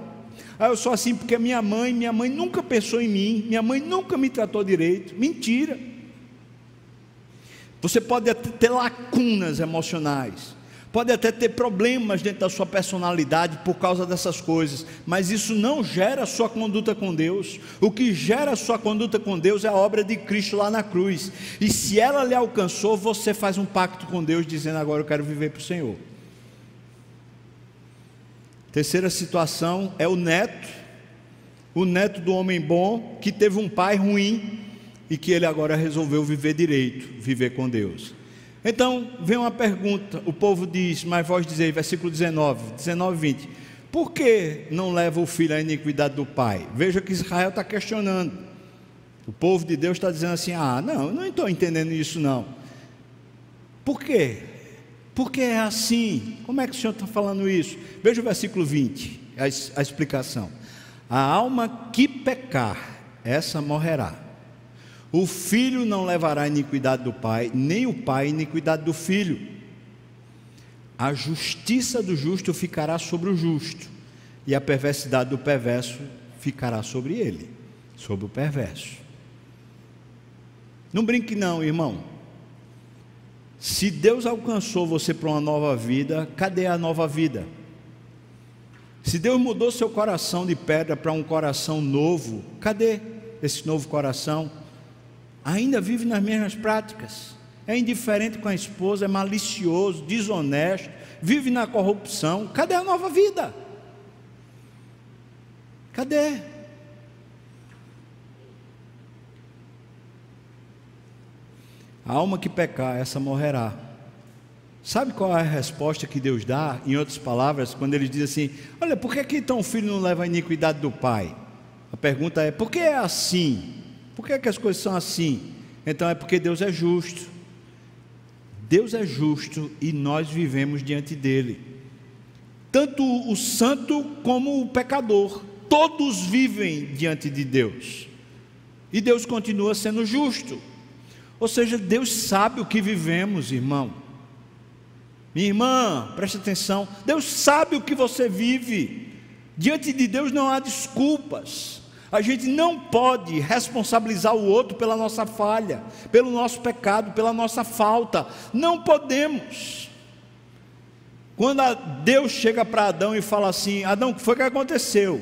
Ah, eu sou assim porque minha mãe, minha mãe nunca pensou em mim, minha mãe nunca me tratou direito. Mentira! Você pode ter lacunas emocionais, Pode até ter problemas dentro da sua personalidade por causa dessas coisas, mas isso não gera a sua conduta com Deus. O que gera a sua conduta com Deus é a obra de Cristo lá na cruz. E se ela lhe alcançou, você faz um pacto com Deus, dizendo: Agora eu quero viver para o Senhor. Terceira situação é o neto, o neto do homem bom que teve um pai ruim e que ele agora resolveu viver direito, viver com Deus. Então, vem uma pergunta, o povo diz, mas vós dizei, versículo 19, 19 20, por que não leva o filho à iniquidade do pai? Veja que Israel está questionando, o povo de Deus está dizendo assim, ah, não, eu não estou entendendo isso não, por quê? Porque é assim, como é que o Senhor está falando isso? Veja o versículo 20, a, a explicação, a alma que pecar, essa morrerá, o filho não levará a iniquidade do pai, nem o pai a iniquidade do filho. A justiça do justo ficará sobre o justo, e a perversidade do perverso ficará sobre ele, sobre o perverso. Não brinque, não, irmão. Se Deus alcançou você para uma nova vida, cadê a nova vida? Se Deus mudou seu coração de pedra para um coração novo, cadê esse novo coração? ainda vive nas mesmas práticas. É indiferente com a esposa, é malicioso, desonesto, vive na corrupção. Cadê a nova vida? Cadê? A alma que pecar, essa morrerá. Sabe qual é a resposta que Deus dá, em outras palavras, quando ele diz assim: Olha, por que, que então o filho não leva a iniquidade do pai? A pergunta é: por que é assim? Por que, que as coisas são assim? Então é porque Deus é justo. Deus é justo e nós vivemos diante dele. Tanto o santo como o pecador, todos vivem diante de Deus. E Deus continua sendo justo. Ou seja, Deus sabe o que vivemos, irmão. Minha irmã, preste atenção. Deus sabe o que você vive. Diante de Deus não há desculpas. A gente não pode responsabilizar o outro pela nossa falha, pelo nosso pecado, pela nossa falta. Não podemos. Quando Deus chega para Adão e fala assim: Adão, o que foi que aconteceu?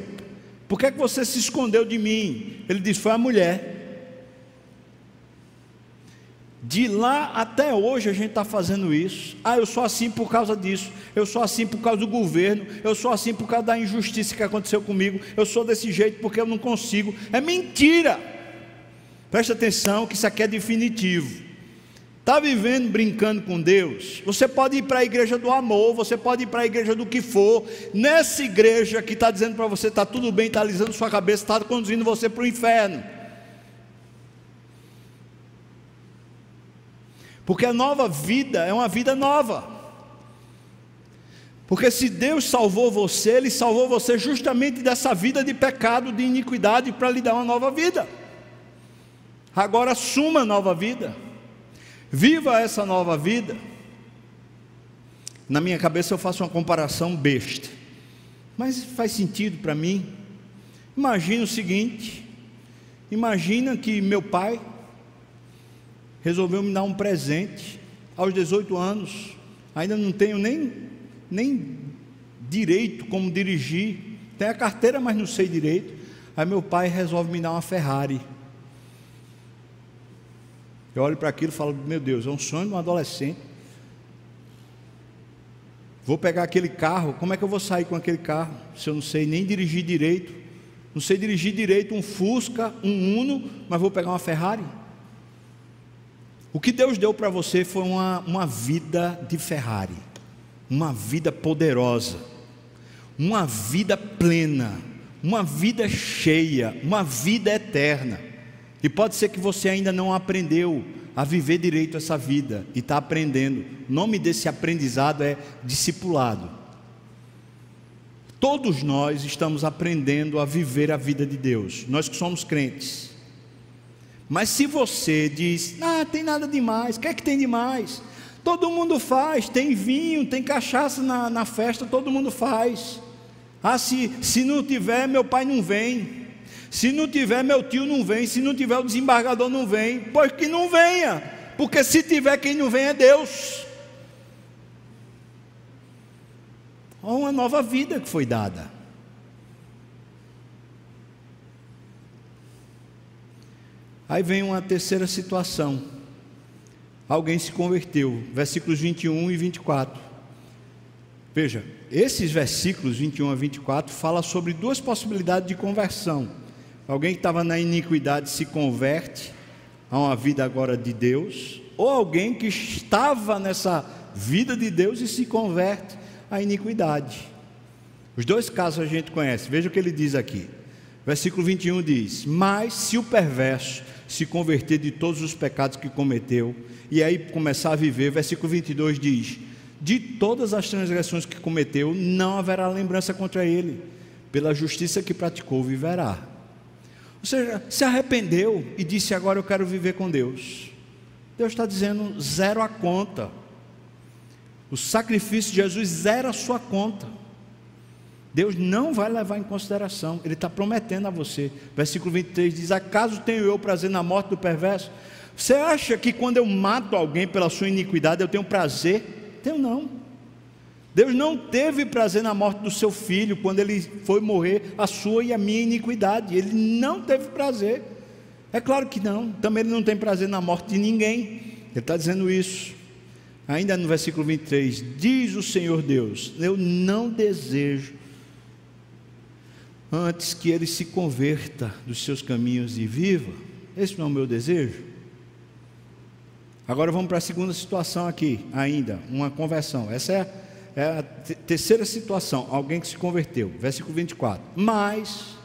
Por que, é que você se escondeu de mim? Ele diz: Foi a mulher. De lá até hoje a gente está fazendo isso. Ah, eu sou assim por causa disso. Eu sou assim por causa do governo. Eu sou assim por causa da injustiça que aconteceu comigo. Eu sou desse jeito porque eu não consigo. É mentira. Preste atenção que isso aqui é definitivo. Está vivendo brincando com Deus? Você pode ir para a igreja do amor, você pode ir para a igreja do que for. Nessa igreja que está dizendo para você: está tudo bem, está alisando sua cabeça, está conduzindo você para o inferno. Porque a nova vida é uma vida nova. Porque se Deus salvou você, Ele salvou você justamente dessa vida de pecado, de iniquidade, para lhe dar uma nova vida. Agora assuma a nova vida. Viva essa nova vida. Na minha cabeça eu faço uma comparação besta, mas faz sentido para mim. Imagina o seguinte: imagina que meu pai resolveu me dar um presente aos 18 anos. Ainda não tenho nem, nem direito como dirigir. Tenho a carteira, mas não sei direito. Aí meu pai resolve me dar uma Ferrari. Eu olho para aquilo e falo: Meu Deus, é um sonho de um adolescente. Vou pegar aquele carro, como é que eu vou sair com aquele carro? Se eu não sei nem dirigir direito, não sei dirigir direito um Fusca, um Uno, mas vou pegar uma Ferrari? O que Deus deu para você foi uma, uma vida de Ferrari, uma vida poderosa, uma vida plena, uma vida cheia, uma vida eterna. E pode ser que você ainda não aprendeu a viver direito essa vida e está aprendendo. O nome desse aprendizado é discipulado. Todos nós estamos aprendendo a viver a vida de Deus, nós que somos crentes. Mas se você diz, ah, tem nada demais, o que é que tem demais? Todo mundo faz, tem vinho, tem cachaça na, na festa, todo mundo faz. Ah, se, se não tiver, meu pai não vem. Se não tiver, meu tio não vem. Se não tiver, o desembargador não vem. Pois que não venha, porque se tiver, quem não vem é Deus. Olha uma nova vida que foi dada. Aí vem uma terceira situação. Alguém se converteu, versículos 21 e 24. Veja, esses versículos 21 a 24 fala sobre duas possibilidades de conversão. Alguém que estava na iniquidade se converte a uma vida agora de Deus, ou alguém que estava nessa vida de Deus e se converte à iniquidade. Os dois casos a gente conhece. Veja o que ele diz aqui. Versículo 21 diz: Mas se o perverso se converter de todos os pecados que cometeu, e aí começar a viver, versículo 22 diz: De todas as transgressões que cometeu, não haverá lembrança contra ele, pela justiça que praticou, viverá. Ou seja, se arrependeu e disse: Agora eu quero viver com Deus. Deus está dizendo: zero a conta. O sacrifício de Jesus zera a sua conta. Deus não vai levar em consideração, Ele está prometendo a você. Versículo 23 diz: Acaso tenho eu prazer na morte do perverso? Você acha que quando eu mato alguém pela sua iniquidade eu tenho prazer? Tenho não. Deus não teve prazer na morte do seu filho quando ele foi morrer a sua e a minha iniquidade. Ele não teve prazer. É claro que não. Também ele não tem prazer na morte de ninguém. Ele está dizendo isso. Ainda no versículo 23, diz o Senhor Deus: Eu não desejo antes que ele se converta dos seus caminhos e viva. Esse não é o meu desejo. Agora vamos para a segunda situação aqui, ainda, uma conversão. Essa é, é a terceira situação, alguém que se converteu. Versículo 24. Mas,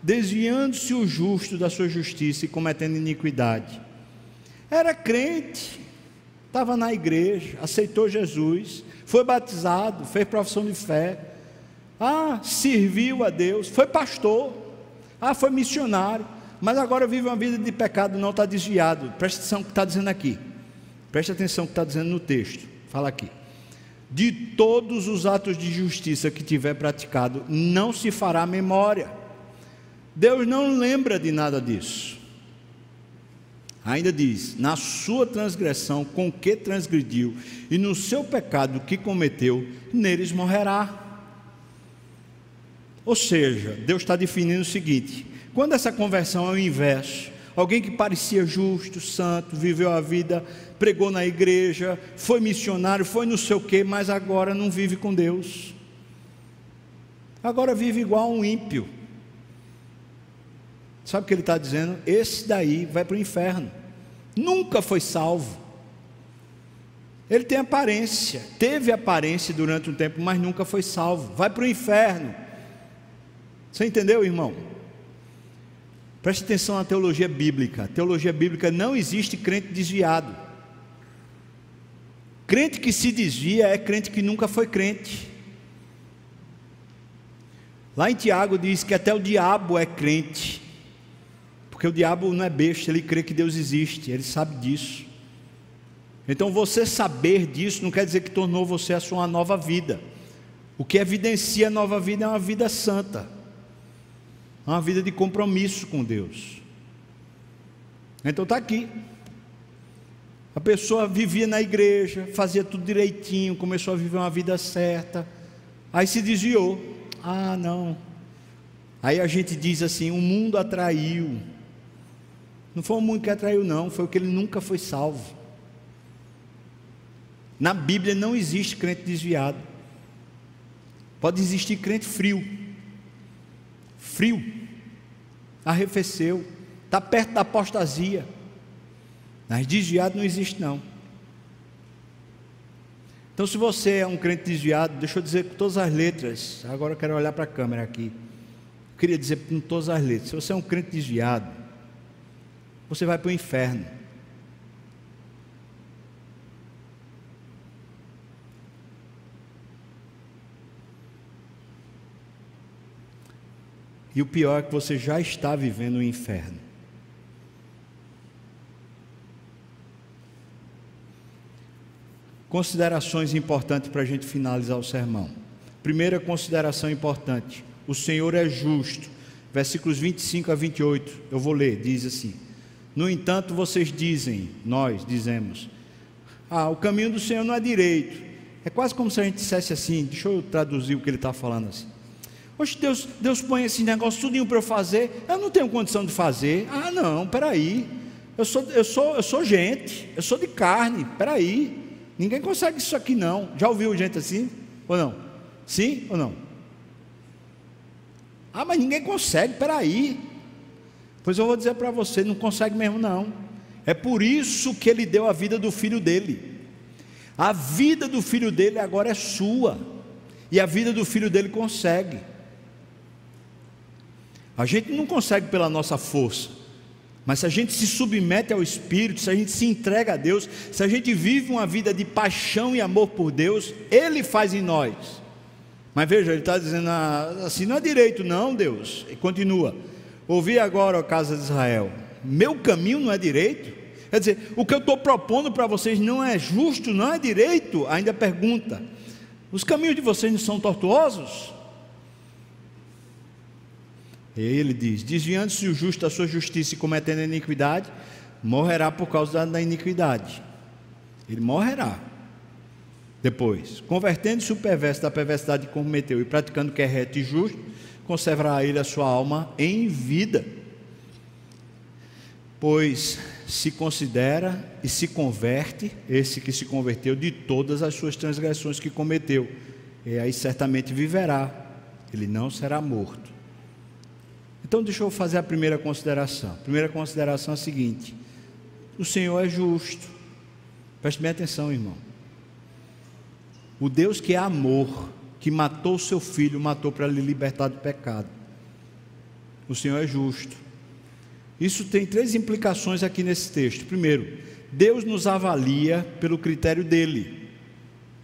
desviando-se o justo da sua justiça e cometendo iniquidade, era crente, estava na igreja, aceitou Jesus, foi batizado, fez profissão de fé, ah, serviu a Deus, foi pastor, ah, foi missionário, mas agora vive uma vida de pecado, não está desviado. Presta atenção no que está dizendo aqui. Presta atenção no que está dizendo no texto. Fala aqui. De todos os atos de justiça que tiver praticado, não se fará memória. Deus não lembra de nada disso. Ainda diz: na sua transgressão com que transgrediu, e no seu pecado que cometeu, neles morrerá. Ou seja, Deus está definindo o seguinte: quando essa conversão é o inverso, alguém que parecia justo, santo, viveu a vida, pregou na igreja, foi missionário, foi não sei o quê, mas agora não vive com Deus. Agora vive igual um ímpio. Sabe o que ele está dizendo? Esse daí vai para o inferno. Nunca foi salvo. Ele tem aparência, teve aparência durante um tempo, mas nunca foi salvo. Vai para o inferno. Você entendeu, irmão? Preste atenção na teologia bíblica. A teologia bíblica não existe crente desviado. Crente que se desvia é crente que nunca foi crente. Lá em Tiago diz que até o diabo é crente. Porque o diabo não é besta, ele crê que Deus existe, ele sabe disso. Então você saber disso não quer dizer que tornou você a sua nova vida. O que evidencia a nova vida é uma vida santa uma vida de compromisso com Deus. Então está aqui. A pessoa vivia na igreja, fazia tudo direitinho, começou a viver uma vida certa, aí se desviou. Ah, não. Aí a gente diz assim: o mundo atraiu. Não foi o mundo que atraiu, não, foi o que ele nunca foi salvo. Na Bíblia não existe crente desviado. Pode existir crente frio. Frio arrefeceu, está perto da apostasia. Mas desviado não existe, não. Então, se você é um crente desviado, deixa eu dizer com todas as letras, agora eu quero olhar para a câmera aqui. Eu queria dizer com todas as letras: se você é um crente desviado, você vai para o inferno. E o pior é que você já está vivendo o inferno. Considerações importantes para a gente finalizar o sermão. Primeira consideração importante: o Senhor é justo. Versículos 25 a 28, eu vou ler, diz assim: No entanto, vocês dizem, nós dizemos, ah, o caminho do Senhor não é direito. É quase como se a gente dissesse assim, deixa eu traduzir o que ele está falando assim. Oxe, Deus, Deus põe esse negócio tudinho para eu fazer, eu não tenho condição de fazer. Ah, não, peraí. Eu sou, eu sou, eu sou gente, eu sou de carne, peraí. Ninguém consegue isso aqui não. Já ouviu gente assim? Ou não? Sim ou não? Ah, mas ninguém consegue, peraí. Pois eu vou dizer para você, não consegue mesmo não. É por isso que ele deu a vida do filho dele. A vida do filho dele agora é sua. E a vida do filho dele consegue. A gente não consegue pela nossa força, mas se a gente se submete ao Espírito, se a gente se entrega a Deus, se a gente vive uma vida de paixão e amor por Deus, Ele faz em nós. Mas veja, ele está dizendo ah, assim: não é direito, não, Deus. E continua: ouvi agora, ó casa de Israel, meu caminho não é direito. Quer dizer, o que eu estou propondo para vocês não é justo, não é direito. Ainda pergunta: os caminhos de vocês não são tortuosos? E ele diz: Desviando-se o justo da sua justiça e cometendo a iniquidade, morrerá por causa da iniquidade. Ele morrerá. Depois, convertendo-se o perverso da perversidade que cometeu e praticando o que é reto e justo, conservará ele a sua alma em vida. Pois se considera e se converte, esse que se converteu, de todas as suas transgressões que cometeu, e aí certamente viverá, ele não será morto. Então, deixa eu fazer a primeira consideração. A primeira consideração é a seguinte: o Senhor é justo. Preste bem atenção, irmão. O Deus que é amor, que matou o seu filho, matou para lhe libertar do pecado. O Senhor é justo. Isso tem três implicações aqui nesse texto. Primeiro, Deus nos avalia pelo critério dele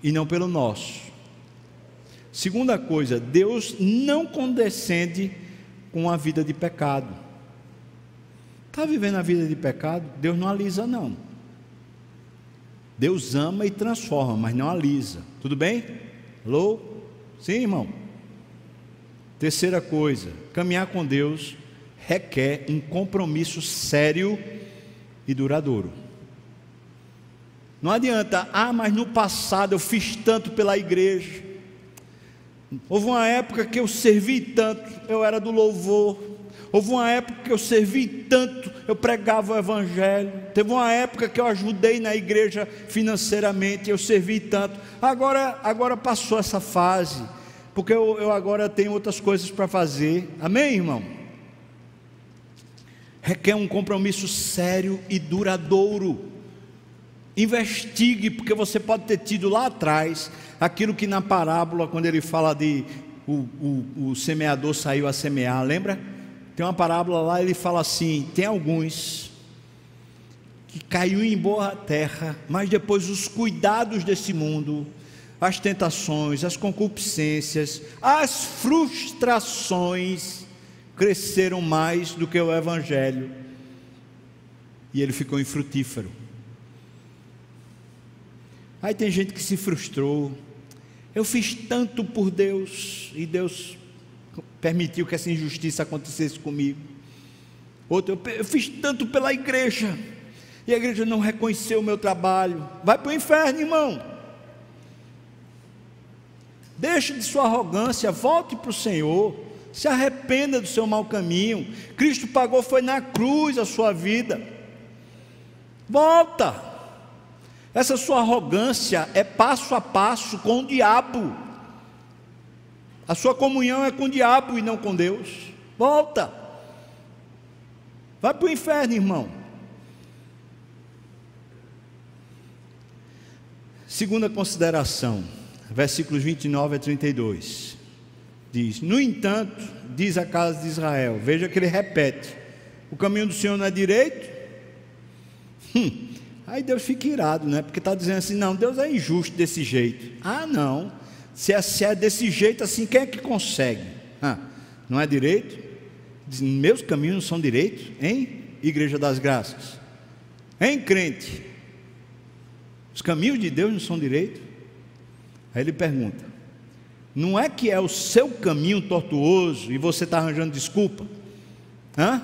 e não pelo nosso. Segunda coisa, Deus não condescende com a vida de pecado. Está vivendo a vida de pecado? Deus não alisa, não. Deus ama e transforma, mas não alisa. Tudo bem? Alô? Sim, irmão? Terceira coisa, caminhar com Deus requer um compromisso sério e duradouro. Não adianta, ah, mas no passado eu fiz tanto pela igreja. Houve uma época que eu servi tanto, eu era do louvor. Houve uma época que eu servi tanto, eu pregava o evangelho. Teve uma época que eu ajudei na igreja financeiramente, eu servi tanto. Agora, agora passou essa fase, porque eu, eu agora tenho outras coisas para fazer. Amém, irmão? Requer um compromisso sério e duradouro. Investigue, porque você pode ter tido lá atrás aquilo que na parábola, quando ele fala de o, o, o semeador saiu a semear, lembra? Tem uma parábola lá, ele fala assim: tem alguns que caiu em boa terra, mas depois os cuidados desse mundo, as tentações, as concupiscências, as frustrações cresceram mais do que o evangelho. E ele ficou infrutífero. Aí tem gente que se frustrou. Eu fiz tanto por Deus e Deus permitiu que essa injustiça acontecesse comigo. Outro, eu fiz tanto pela igreja e a igreja não reconheceu o meu trabalho. Vai para o inferno, irmão. Deixe de sua arrogância, volte para o Senhor, se arrependa do seu mau caminho. Cristo pagou, foi na cruz a sua vida. Volta. Essa sua arrogância é passo a passo com o diabo. A sua comunhão é com o diabo e não com Deus. Volta. Vai para o inferno, irmão. Segunda consideração, versículos 29 a 32. Diz: No entanto, diz a casa de Israel, veja que ele repete: O caminho do Senhor não é direito? Hum, Aí Deus fica irado, né? Porque está dizendo assim: não, Deus é injusto desse jeito. Ah, não. Se é, se é desse jeito assim, quem é que consegue? Ah, não é direito? Diz, Meus caminhos não são direitos, hein? Igreja das Graças. Hein, crente? Os caminhos de Deus não são direito? Aí ele pergunta: não é que é o seu caminho tortuoso e você está arranjando desculpa? Hã?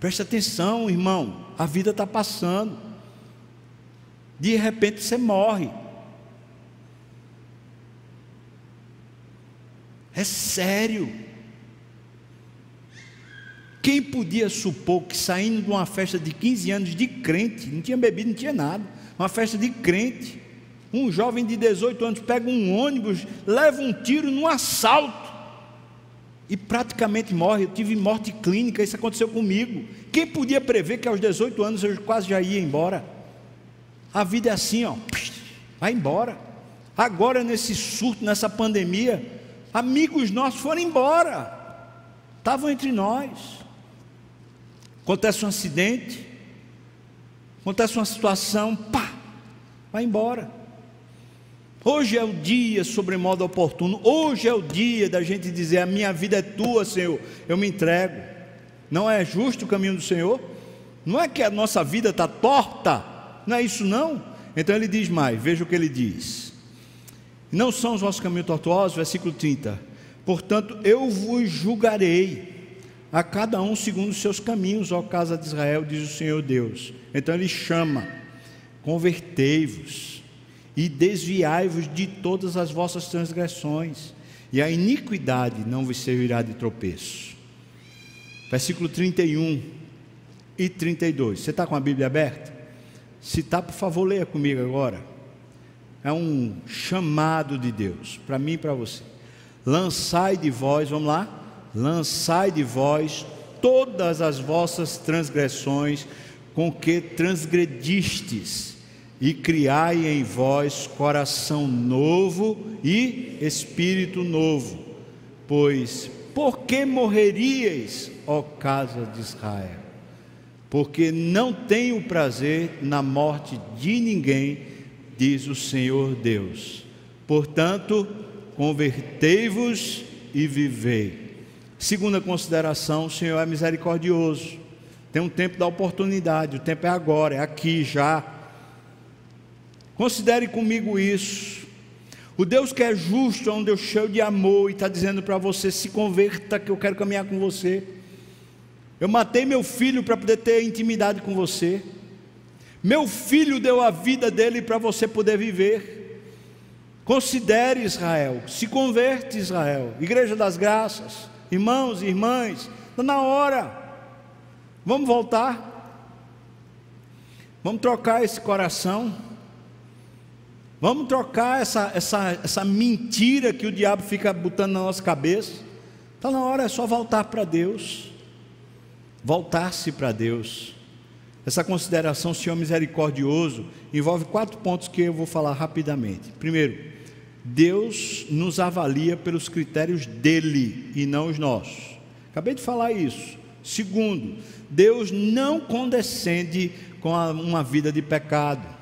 Preste atenção, irmão a vida está passando. De repente você morre. É sério. Quem podia supor que saindo de uma festa de 15 anos de crente, não tinha bebido, não tinha nada, uma festa de crente, um jovem de 18 anos pega um ônibus, leva um tiro num assalto e praticamente morre. Eu tive morte clínica, isso aconteceu comigo. Quem podia prever que aos 18 anos eu quase já ia embora? A vida é assim, ó, vai embora. Agora, nesse surto, nessa pandemia, amigos nossos foram embora, estavam entre nós. Acontece um acidente, acontece uma situação, pá, vai embora. Hoje é o dia sobremodo oportuno. Hoje é o dia da gente dizer: A minha vida é tua, Senhor, eu me entrego. Não é justo o caminho do Senhor? Não é que a nossa vida está torta? Não é isso, não? Então ele diz mais: Veja o que ele diz. Não são os vossos caminhos tortuosos, versículo 30. Portanto, eu vos julgarei a cada um segundo os seus caminhos, ó casa de Israel, diz o Senhor Deus. Então ele chama: convertei-vos e desviai-vos de todas as vossas transgressões, e a iniquidade não vos servirá de tropeço. Versículo 31 e 32. Você está com a Bíblia aberta? Se está, por favor, leia comigo agora. É um chamado de Deus, para mim e para você. Lançai de vós, vamos lá? Lançai de vós todas as vossas transgressões com que transgredistes e criai em vós coração novo e espírito novo. Pois, por que morreríeis, ó casa de Israel? Porque não tenho prazer na morte de ninguém, diz o Senhor Deus. Portanto, convertei-vos e vivei. Segunda consideração, o Senhor é misericordioso. Tem um tempo da oportunidade, o tempo é agora, é aqui já. Considere comigo isso. O Deus que é justo é um Deus cheio de amor e está dizendo para você: se converta, que eu quero caminhar com você. Eu matei meu filho para poder ter intimidade com você. Meu filho deu a vida dele para você poder viver. Considere Israel, se converte Israel, Igreja das Graças, irmãos e irmãs, está na hora. Vamos voltar. Vamos trocar esse coração. Vamos trocar essa, essa, essa mentira que o diabo fica botando na nossa cabeça. Está na hora, é só voltar para Deus. Voltar-se para Deus. Essa consideração, Senhor misericordioso, envolve quatro pontos que eu vou falar rapidamente. Primeiro, Deus nos avalia pelos critérios dele e não os nossos. Acabei de falar isso. Segundo, Deus não condescende com uma vida de pecado.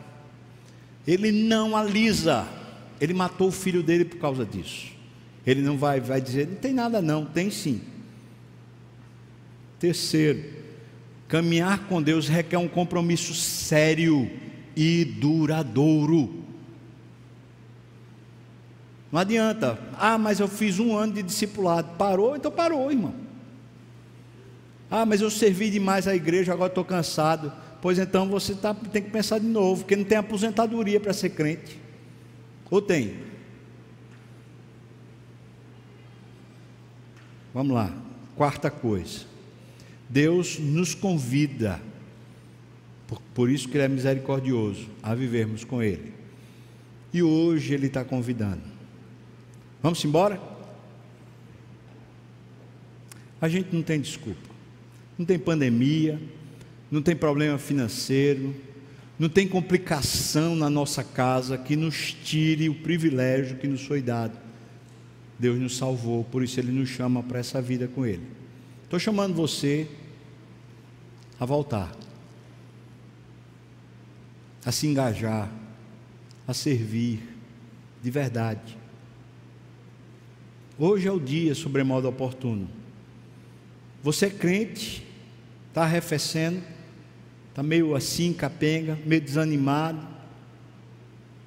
Ele não alisa. Ele matou o filho dele por causa disso. Ele não vai, vai dizer, não tem nada não, tem sim. Terceiro, caminhar com Deus requer um compromisso sério e duradouro. Não adianta, ah, mas eu fiz um ano de discipulado, parou, então parou, irmão. Ah, mas eu servi demais à igreja, agora estou cansado. Pois então você tá, tem que pensar de novo, porque não tem aposentadoria para ser crente. Ou tem? Vamos lá. Quarta coisa. Deus nos convida, por, por isso que Ele é misericordioso, a vivermos com Ele. E hoje Ele está convidando. Vamos embora? A gente não tem desculpa não tem pandemia, não tem problema financeiro, não tem complicação na nossa casa que nos tire o privilégio que nos foi dado. Deus nos salvou, por isso Ele nos chama para essa vida com Ele. Estou chamando você a voltar, a se engajar, a servir de verdade. Hoje é o dia sobremodo oportuno. Você é crente, está arrefecendo, está meio assim, capenga, meio desanimado.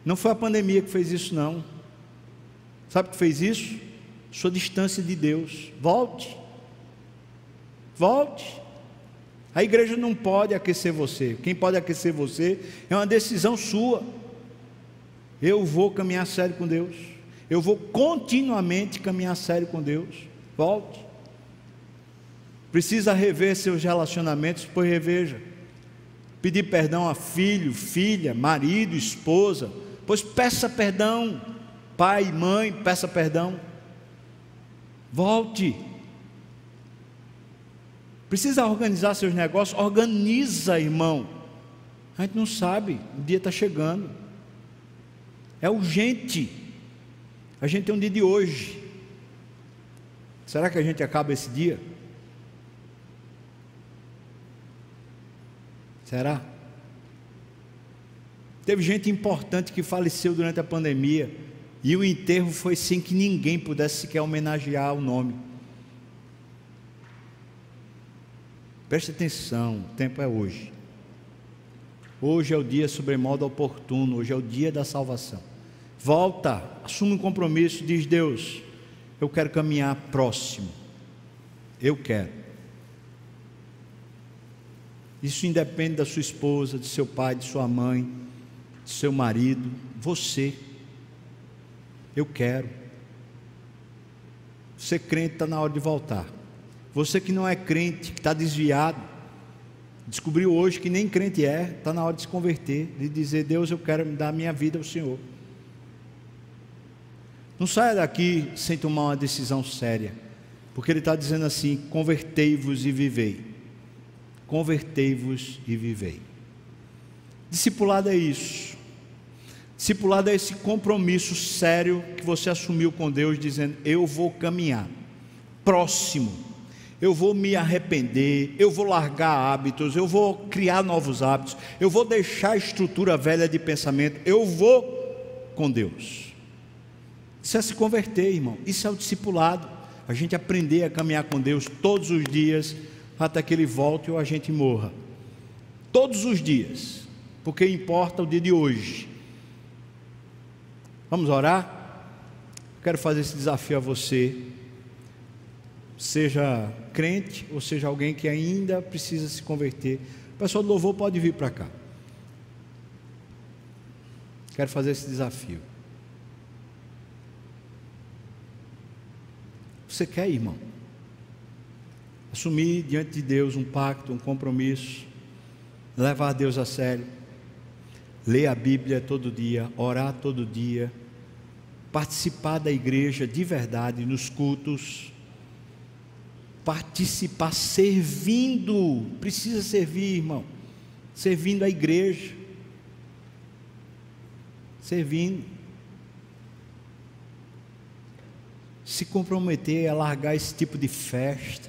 Não foi a pandemia que fez isso, não. Sabe o que fez isso? Sua distância de Deus. Volte. Volte. A igreja não pode aquecer você. Quem pode aquecer você é uma decisão sua. Eu vou caminhar sério com Deus. Eu vou continuamente caminhar sério com Deus. Volte. Precisa rever seus relacionamentos, pois reveja. Pedir perdão a filho, filha, marido, esposa, pois peça perdão. Pai, mãe, peça perdão. Volte. Precisa organizar seus negócios, organiza, irmão. A gente não sabe, o dia está chegando. É urgente. A gente tem um dia de hoje. Será que a gente acaba esse dia? Será? Teve gente importante que faleceu durante a pandemia e o enterro foi sem que ninguém pudesse sequer homenagear o nome. Preste atenção, o tempo é hoje. Hoje é o dia sobremodo oportuno, hoje é o dia da salvação. Volta, assume um compromisso, diz Deus: Eu quero caminhar próximo. Eu quero. Isso independe da sua esposa, de seu pai, de sua mãe, de seu marido, você. Eu quero. Você crente está na hora de voltar. Você que não é crente, que está desviado, descobriu hoje que nem crente é, está na hora de se converter, de dizer: Deus, eu quero dar minha vida ao Senhor. Não saia daqui sem tomar uma decisão séria, porque Ele está dizendo assim: convertei-vos e vivei convertei-vos e vivei. Discipulado é isso. Discipulado é esse compromisso sério que você assumiu com Deus, dizendo: Eu vou caminhar próximo, eu vou me arrepender, eu vou largar hábitos, eu vou criar novos hábitos, eu vou deixar a estrutura velha de pensamento, eu vou com Deus. Isso é se converter, irmão, isso é o discipulado, a gente aprender a caminhar com Deus todos os dias, até que Ele volte ou a gente morra, todos os dias, porque importa o dia de hoje Vamos orar? Quero fazer esse desafio a você. Seja crente ou seja alguém que ainda precisa se converter. O pessoal do louvor pode vir para cá. Quero fazer esse desafio. Você quer, irmão? Assumir diante de Deus um pacto, um compromisso, levar Deus a sério. Ler a Bíblia todo dia, orar todo dia, participar da igreja de verdade nos cultos, participar servindo, precisa servir, irmão, servindo a igreja, servindo, se comprometer a largar esse tipo de festa,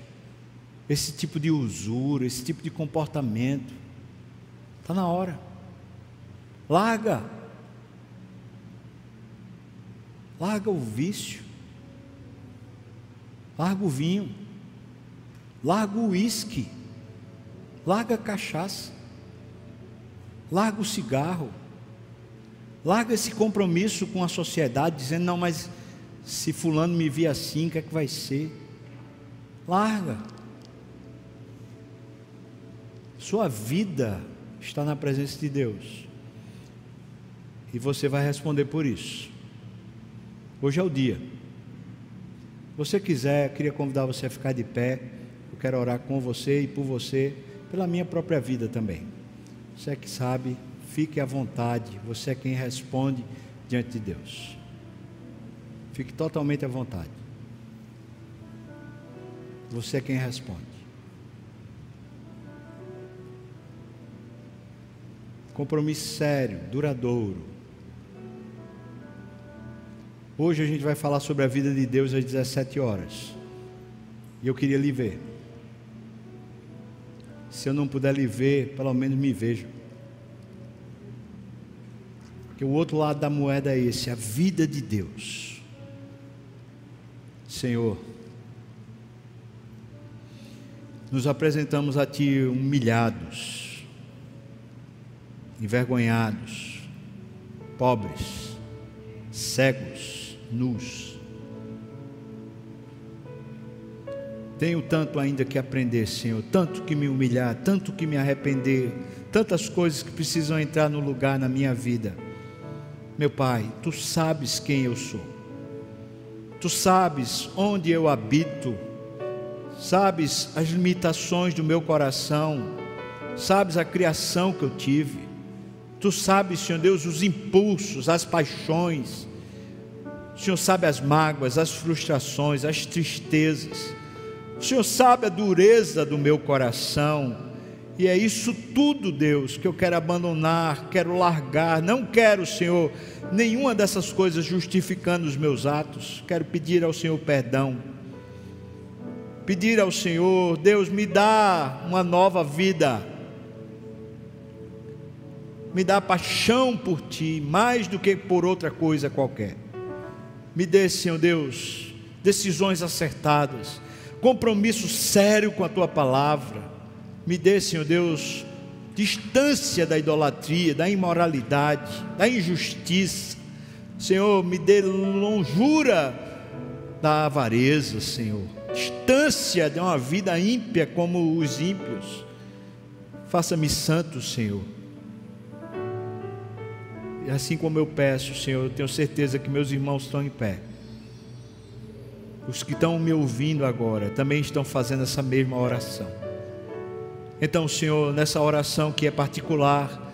esse tipo de usura, esse tipo de comportamento, está na hora. Larga. Larga o vício. Larga o vinho. Larga o uísque. Larga a cachaça. Larga o cigarro. Larga esse compromisso com a sociedade, dizendo: não, mas se Fulano me vir assim, o que é que vai ser? Larga. Sua vida está na presença de Deus. E você vai responder por isso. Hoje é o dia. Se você quiser, queria convidar você a ficar de pé. Eu quero orar com você e por você, pela minha própria vida também. Você é que sabe, fique à vontade. Você é quem responde diante de Deus. Fique totalmente à vontade. Você é quem responde. Compromisso sério, duradouro Hoje a gente vai falar sobre a vida de Deus às 17 horas. E eu queria lhe ver. Se eu não puder lhe ver, pelo menos me veja. Porque o outro lado da moeda é esse, a vida de Deus. Senhor, nos apresentamos a Ti humilhados, envergonhados, pobres, cegos, nus. Tenho tanto ainda que aprender, Senhor, tanto que me humilhar, tanto que me arrepender, tantas coisas que precisam entrar no lugar na minha vida. Meu Pai, tu sabes quem eu sou, tu sabes onde eu habito, sabes as limitações do meu coração, sabes a criação que eu tive, tu sabes, Senhor Deus, os impulsos, as paixões, o Senhor sabe as mágoas, as frustrações, as tristezas. O Senhor sabe a dureza do meu coração. E é isso tudo, Deus, que eu quero abandonar, quero largar. Não quero, Senhor, nenhuma dessas coisas justificando os meus atos. Quero pedir ao Senhor perdão. Pedir ao Senhor, Deus, me dá uma nova vida. Me dá paixão por Ti, mais do que por outra coisa qualquer. Me dê, Senhor Deus, decisões acertadas, compromisso sério com a tua palavra. Me dê, Senhor Deus, distância da idolatria, da imoralidade, da injustiça. Senhor, me dê longura da avareza, Senhor. Distância de uma vida ímpia como os ímpios. Faça-me santo, Senhor assim como eu peço, Senhor, eu tenho certeza que meus irmãos estão em pé. Os que estão me ouvindo agora também estão fazendo essa mesma oração. Então, Senhor, nessa oração que é particular,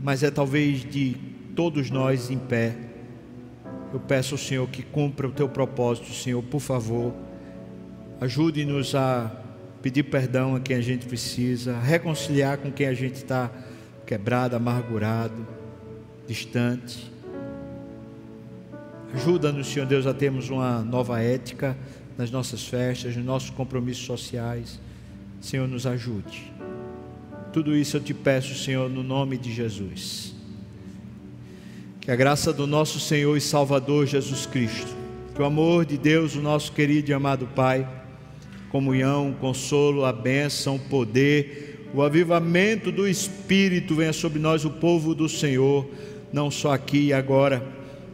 mas é talvez de todos nós em pé, eu peço ao Senhor que cumpra o teu propósito, Senhor, por favor. Ajude-nos a pedir perdão a quem a gente precisa, a reconciliar com quem a gente está quebrado, amargurado distante. Ajuda-nos, Senhor Deus, a termos uma nova ética nas nossas festas, nos nossos compromissos sociais. Senhor, nos ajude. Tudo isso eu te peço, Senhor, no nome de Jesus. Que a graça do nosso Senhor e Salvador Jesus Cristo, que o amor de Deus, o nosso querido e amado Pai, comunhão, consolo, a bênção, o poder, o avivamento do Espírito venha sobre nós, o povo do Senhor, não só aqui e agora,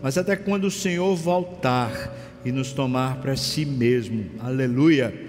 mas até quando o Senhor voltar e nos tomar para si mesmo. Aleluia.